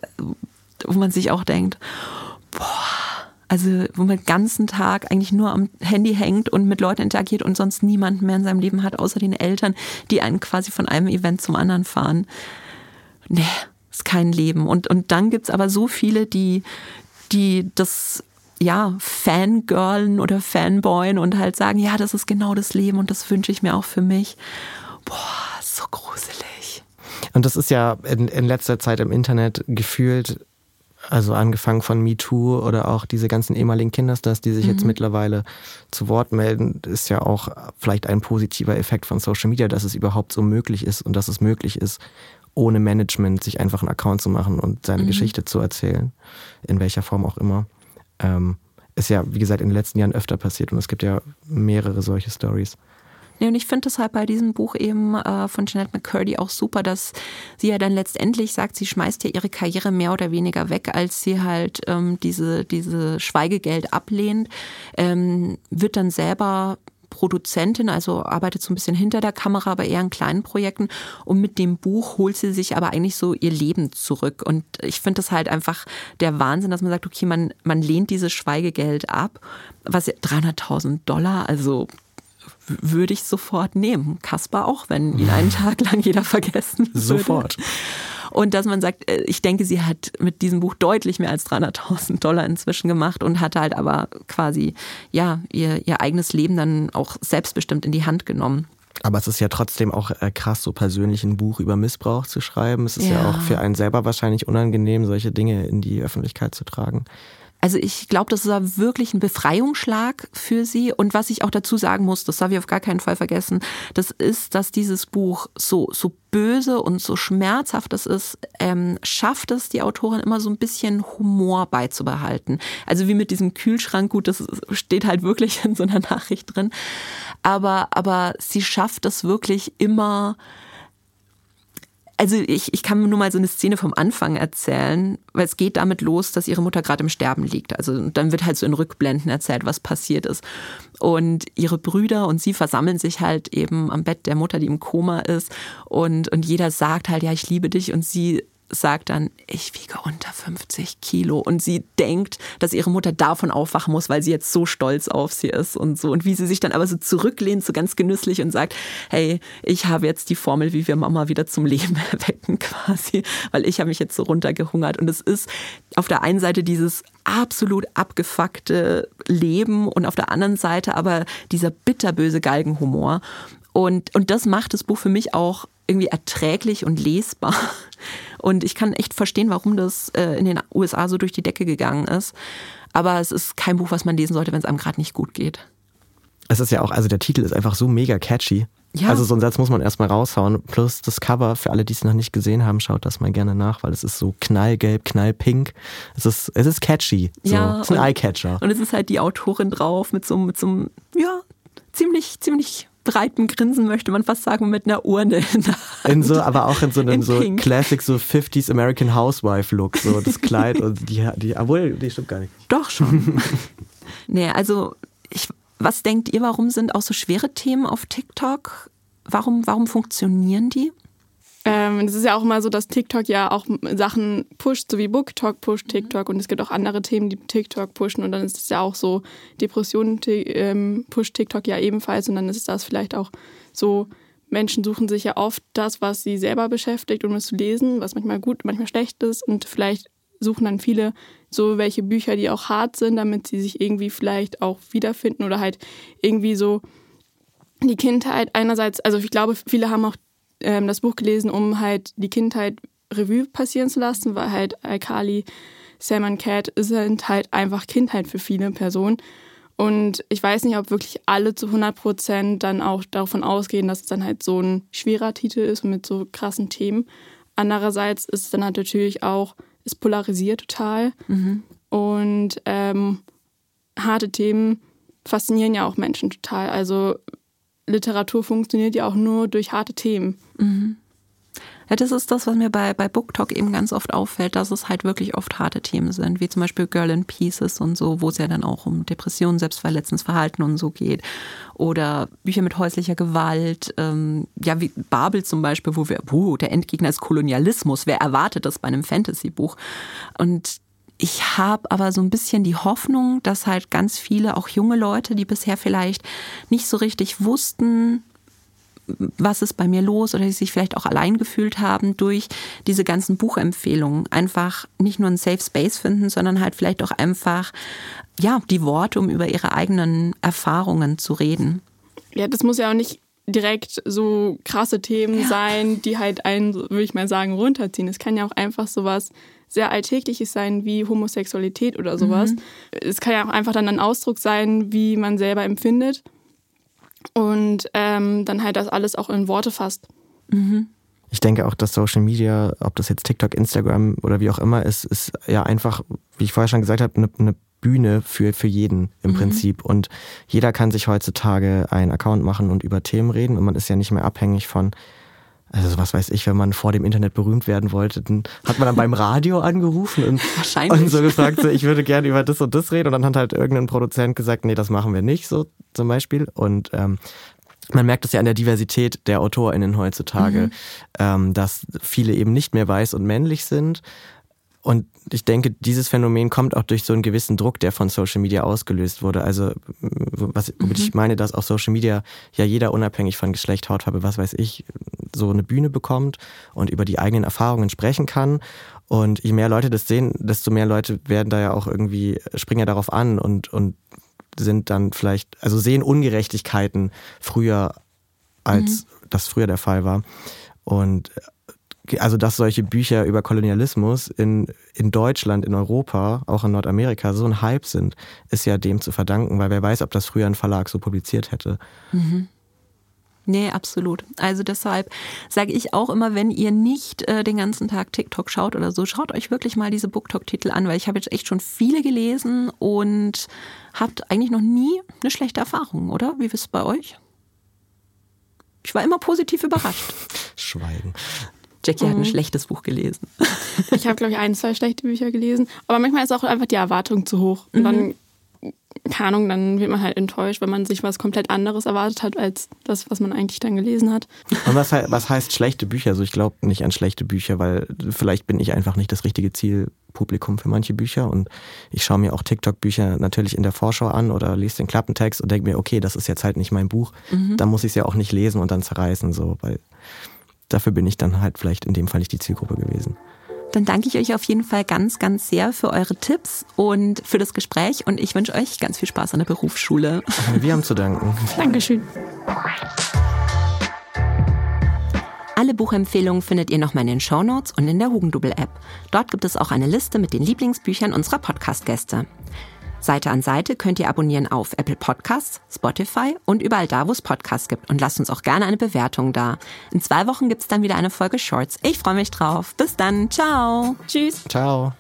wo man sich auch denkt, boah, also wo man den ganzen Tag eigentlich nur am Handy hängt und mit Leuten interagiert und sonst niemanden mehr in seinem Leben hat, außer den Eltern, die einen quasi von einem Event zum anderen fahren. Nee, ist kein Leben. Und, und dann gibt es aber so viele, die, die das ja, Fangirlen oder Fanboyen und halt sagen, ja, das ist genau das Leben und das wünsche ich mir auch für mich. Boah, so gruselig. Und das ist ja in, in letzter Zeit im Internet gefühlt, also angefangen von MeToo oder auch diese ganzen ehemaligen Kinderstars, die sich mhm. jetzt mittlerweile zu Wort melden, ist ja auch vielleicht ein positiver Effekt von Social Media, dass es überhaupt so möglich ist und dass es möglich ist, ohne Management sich einfach einen Account zu machen und seine mhm. Geschichte zu erzählen, in welcher Form auch immer ähm, ist ja, wie gesagt, in den letzten Jahren öfter passiert und es gibt ja mehrere solche Stories. Ja, und ich finde es halt bei diesem Buch eben äh, von Jeanette McCurdy auch super, dass sie ja dann letztendlich sagt, sie schmeißt ja ihre Karriere mehr oder weniger weg, als sie halt ähm, diese, diese Schweigegeld ablehnt, ähm, wird dann selber Produzentin, also arbeitet so ein bisschen hinter der Kamera, aber eher in kleinen Projekten. Und mit dem Buch holt sie sich aber eigentlich so ihr Leben zurück. Und ich finde das halt einfach der Wahnsinn, dass man sagt, okay, man, man lehnt dieses Schweigegeld ab, was 300.000 Dollar, also würde ich sofort nehmen. Kasper auch, wenn ihn einen Tag lang jeder vergessen würde. Sofort. Und dass man sagt, äh, ich denke, sie hat mit diesem Buch deutlich mehr als 300.000 Dollar inzwischen gemacht und hatte halt aber quasi, ja, ihr, ihr eigenes Leben dann auch selbstbestimmt in die Hand genommen. Aber es ist ja trotzdem auch äh, krass, so persönlich ein Buch über Missbrauch zu schreiben. Es ist ja, ja auch für einen selber wahrscheinlich unangenehm, solche Dinge in die Öffentlichkeit zu tragen. Also ich glaube, das war wirklich ein Befreiungsschlag für sie. Und was ich auch dazu sagen muss, das darf ich auf gar keinen Fall vergessen, das ist, dass dieses Buch so, so böse und so schmerzhaft es ist, ähm, schafft es die Autorin immer so ein bisschen Humor beizubehalten. Also wie mit diesem Kühlschrank, gut, das steht halt wirklich in so einer Nachricht drin. Aber, aber sie schafft es wirklich immer, also ich, ich kann nur mal so eine Szene vom Anfang erzählen, weil es geht damit los, dass ihre Mutter gerade im Sterben liegt. Also dann wird halt so in Rückblenden erzählt, was passiert ist. Und ihre Brüder und sie versammeln sich halt eben am Bett der Mutter, die im Koma ist. Und, und jeder sagt halt, ja, ich liebe dich. Und sie sagt dann, ich wiege unter 50 Kilo und sie denkt, dass ihre Mutter davon aufwachen muss, weil sie jetzt so stolz auf sie ist und so. Und wie sie sich dann aber so zurücklehnt, so ganz genüsslich und sagt, hey, ich habe jetzt die Formel, wie wir Mama wieder zum Leben erwecken quasi, weil ich habe mich jetzt so runtergehungert. Und es ist auf der einen Seite dieses absolut abgefuckte Leben und auf der anderen Seite aber dieser bitterböse Galgenhumor. Und, und das macht das Buch für mich auch irgendwie erträglich und lesbar. Und ich kann echt verstehen, warum das äh, in den USA so durch die Decke gegangen ist. Aber es ist kein Buch, was man lesen sollte, wenn es einem gerade nicht gut geht. Es ist ja auch, also der Titel ist einfach so mega catchy. Ja. Also so einen Satz muss man erstmal raushauen. Plus das Cover, für alle, die es noch nicht gesehen haben, schaut das mal gerne nach, weil es ist so knallgelb, knallpink. Es ist, es ist catchy. So. Ja, es ist ein Eyecatcher. Und es ist halt die Autorin drauf mit so, mit so einem, ja, ziemlich, ziemlich breiten Grinsen, möchte man fast sagen, mit einer Urne in der Hand. In so, aber auch in so einem in so Pink. Classic, so 50s American Housewife Look, so das Kleid und die, die, obwohl, die stimmt gar nicht. Doch schon. nee, also, ich, was denkt ihr, warum sind auch so schwere Themen auf TikTok? Warum, warum funktionieren die? Ähm, es ist ja auch immer so, dass TikTok ja auch Sachen pusht, so wie BookTok pusht TikTok. Und es gibt auch andere Themen, die TikTok pushen. Und dann ist es ja auch so, Depressionen ähm, pusht TikTok ja ebenfalls. Und dann ist das vielleicht auch so, Menschen suchen sich ja oft das, was sie selber beschäftigt, um es zu lesen, was manchmal gut, manchmal schlecht ist. Und vielleicht suchen dann viele so welche Bücher, die auch hart sind, damit sie sich irgendwie vielleicht auch wiederfinden oder halt irgendwie so die Kindheit einerseits, also ich glaube, viele haben auch ähm, das Buch gelesen, um halt die Kindheit Revue passieren zu lassen, weil halt Alkali, Sam und Cat sind halt einfach Kindheit für viele Personen. Und ich weiß nicht, ob wirklich alle zu 100 Prozent dann auch davon ausgehen, dass es dann halt so ein schwerer Titel ist mit so krassen Themen. Andererseits ist es dann halt natürlich auch, es polarisiert total. Mhm. Und ähm, harte Themen faszinieren ja auch Menschen total. Also Literatur funktioniert ja auch nur durch harte Themen. Mhm. Ja, das ist das, was mir bei, bei BookTok eben ganz oft auffällt, dass es halt wirklich oft harte Themen sind, wie zum Beispiel Girl in Pieces und so, wo es ja dann auch um Depressionen, Selbstverletzensverhalten und so geht. Oder Bücher mit häuslicher Gewalt, ähm, ja, wie Babel zum Beispiel, wo wir, uh, der Endgegner ist Kolonialismus, wer erwartet das bei einem Fantasy-Buch? Und ich habe aber so ein bisschen die Hoffnung, dass halt ganz viele, auch junge Leute, die bisher vielleicht nicht so richtig wussten, was ist bei mir los oder die sich vielleicht auch allein gefühlt haben durch diese ganzen Buchempfehlungen. Einfach nicht nur einen Safe Space finden, sondern halt vielleicht auch einfach, ja, die Worte, um über ihre eigenen Erfahrungen zu reden. Ja, das muss ja auch nicht direkt so krasse Themen ja. sein, die halt einen, würde ich mal sagen, runterziehen. Es kann ja auch einfach sowas sehr Alltägliches sein wie Homosexualität oder sowas. Mhm. Es kann ja auch einfach dann ein Ausdruck sein, wie man selber empfindet und ähm, dann halt das alles auch in Worte fasst. Mhm. Ich denke auch, dass Social Media, ob das jetzt TikTok, Instagram oder wie auch immer ist, ist ja einfach, wie ich vorher schon gesagt habe, eine, eine Bühne für, für jeden im mhm. Prinzip. Und jeder kann sich heutzutage einen Account machen und über Themen reden und man ist ja nicht mehr abhängig von, also was weiß ich, wenn man vor dem Internet berühmt werden wollte, dann hat man dann beim Radio angerufen und, und so gefragt, so, ich würde gerne über das und das reden. Und dann hat halt irgendein Produzent gesagt, nee, das machen wir nicht, so zum Beispiel. Und ähm, man merkt es ja an der Diversität der AutorInnen heutzutage, mhm. ähm, dass viele eben nicht mehr weiß und männlich sind und ich denke, dieses Phänomen kommt auch durch so einen gewissen Druck, der von Social Media ausgelöst wurde. Also, was, womit mhm. ich meine, dass auch Social Media ja jeder unabhängig von Geschlecht, Hautfarbe, was weiß ich, so eine Bühne bekommt und über die eigenen Erfahrungen sprechen kann. Und je mehr Leute das sehen, desto mehr Leute werden da ja auch irgendwie, springen ja darauf an und, und sind dann vielleicht, also sehen Ungerechtigkeiten früher, als mhm. das früher der Fall war. Und also dass solche Bücher über Kolonialismus in, in Deutschland, in Europa, auch in Nordamerika so ein Hype sind, ist ja dem zu verdanken, weil wer weiß, ob das früher ein Verlag so publiziert hätte. Mhm. Nee, absolut. Also deshalb sage ich auch immer, wenn ihr nicht äh, den ganzen Tag TikTok schaut oder so, schaut euch wirklich mal diese BookTok-Titel an, weil ich habe jetzt echt schon viele gelesen und habt eigentlich noch nie eine schlechte Erfahrung, oder? Wie ist es bei euch? Ich war immer positiv überrascht. Schweigen. Jackie mhm. hat ein mhm. schlechtes Buch gelesen. Ich habe, glaube ich, ein, zwei schlechte Bücher gelesen. Aber manchmal ist auch einfach die Erwartung zu hoch. Und mhm. dann, keine Ahnung, dann wird man halt enttäuscht, wenn man sich was komplett anderes erwartet hat, als das, was man eigentlich dann gelesen hat. Und was, was heißt schlechte Bücher? Also ich glaube nicht an schlechte Bücher, weil vielleicht bin ich einfach nicht das richtige Zielpublikum für manche Bücher. Und ich schaue mir auch TikTok-Bücher natürlich in der Vorschau an oder lese den Klappentext und denke mir, okay, das ist jetzt halt nicht mein Buch. Mhm. Da muss ich es ja auch nicht lesen und dann zerreißen, so, weil dafür bin ich dann halt vielleicht in dem Fall nicht die Zielgruppe gewesen. Dann danke ich euch auf jeden Fall ganz, ganz sehr für eure Tipps und für das Gespräch und ich wünsche euch ganz viel Spaß an der Berufsschule. Wir haben zu danken. Dankeschön. Alle Buchempfehlungen findet ihr nochmal in den Shownotes und in der Hugendubel-App. Dort gibt es auch eine Liste mit den Lieblingsbüchern unserer Podcast-Gäste. Seite an Seite könnt ihr abonnieren auf Apple Podcasts, Spotify und überall da, wo es Podcasts gibt. Und lasst uns auch gerne eine Bewertung da. In zwei Wochen gibt es dann wieder eine Folge Shorts. Ich freue mich drauf. Bis dann. Ciao. Tschüss. Ciao.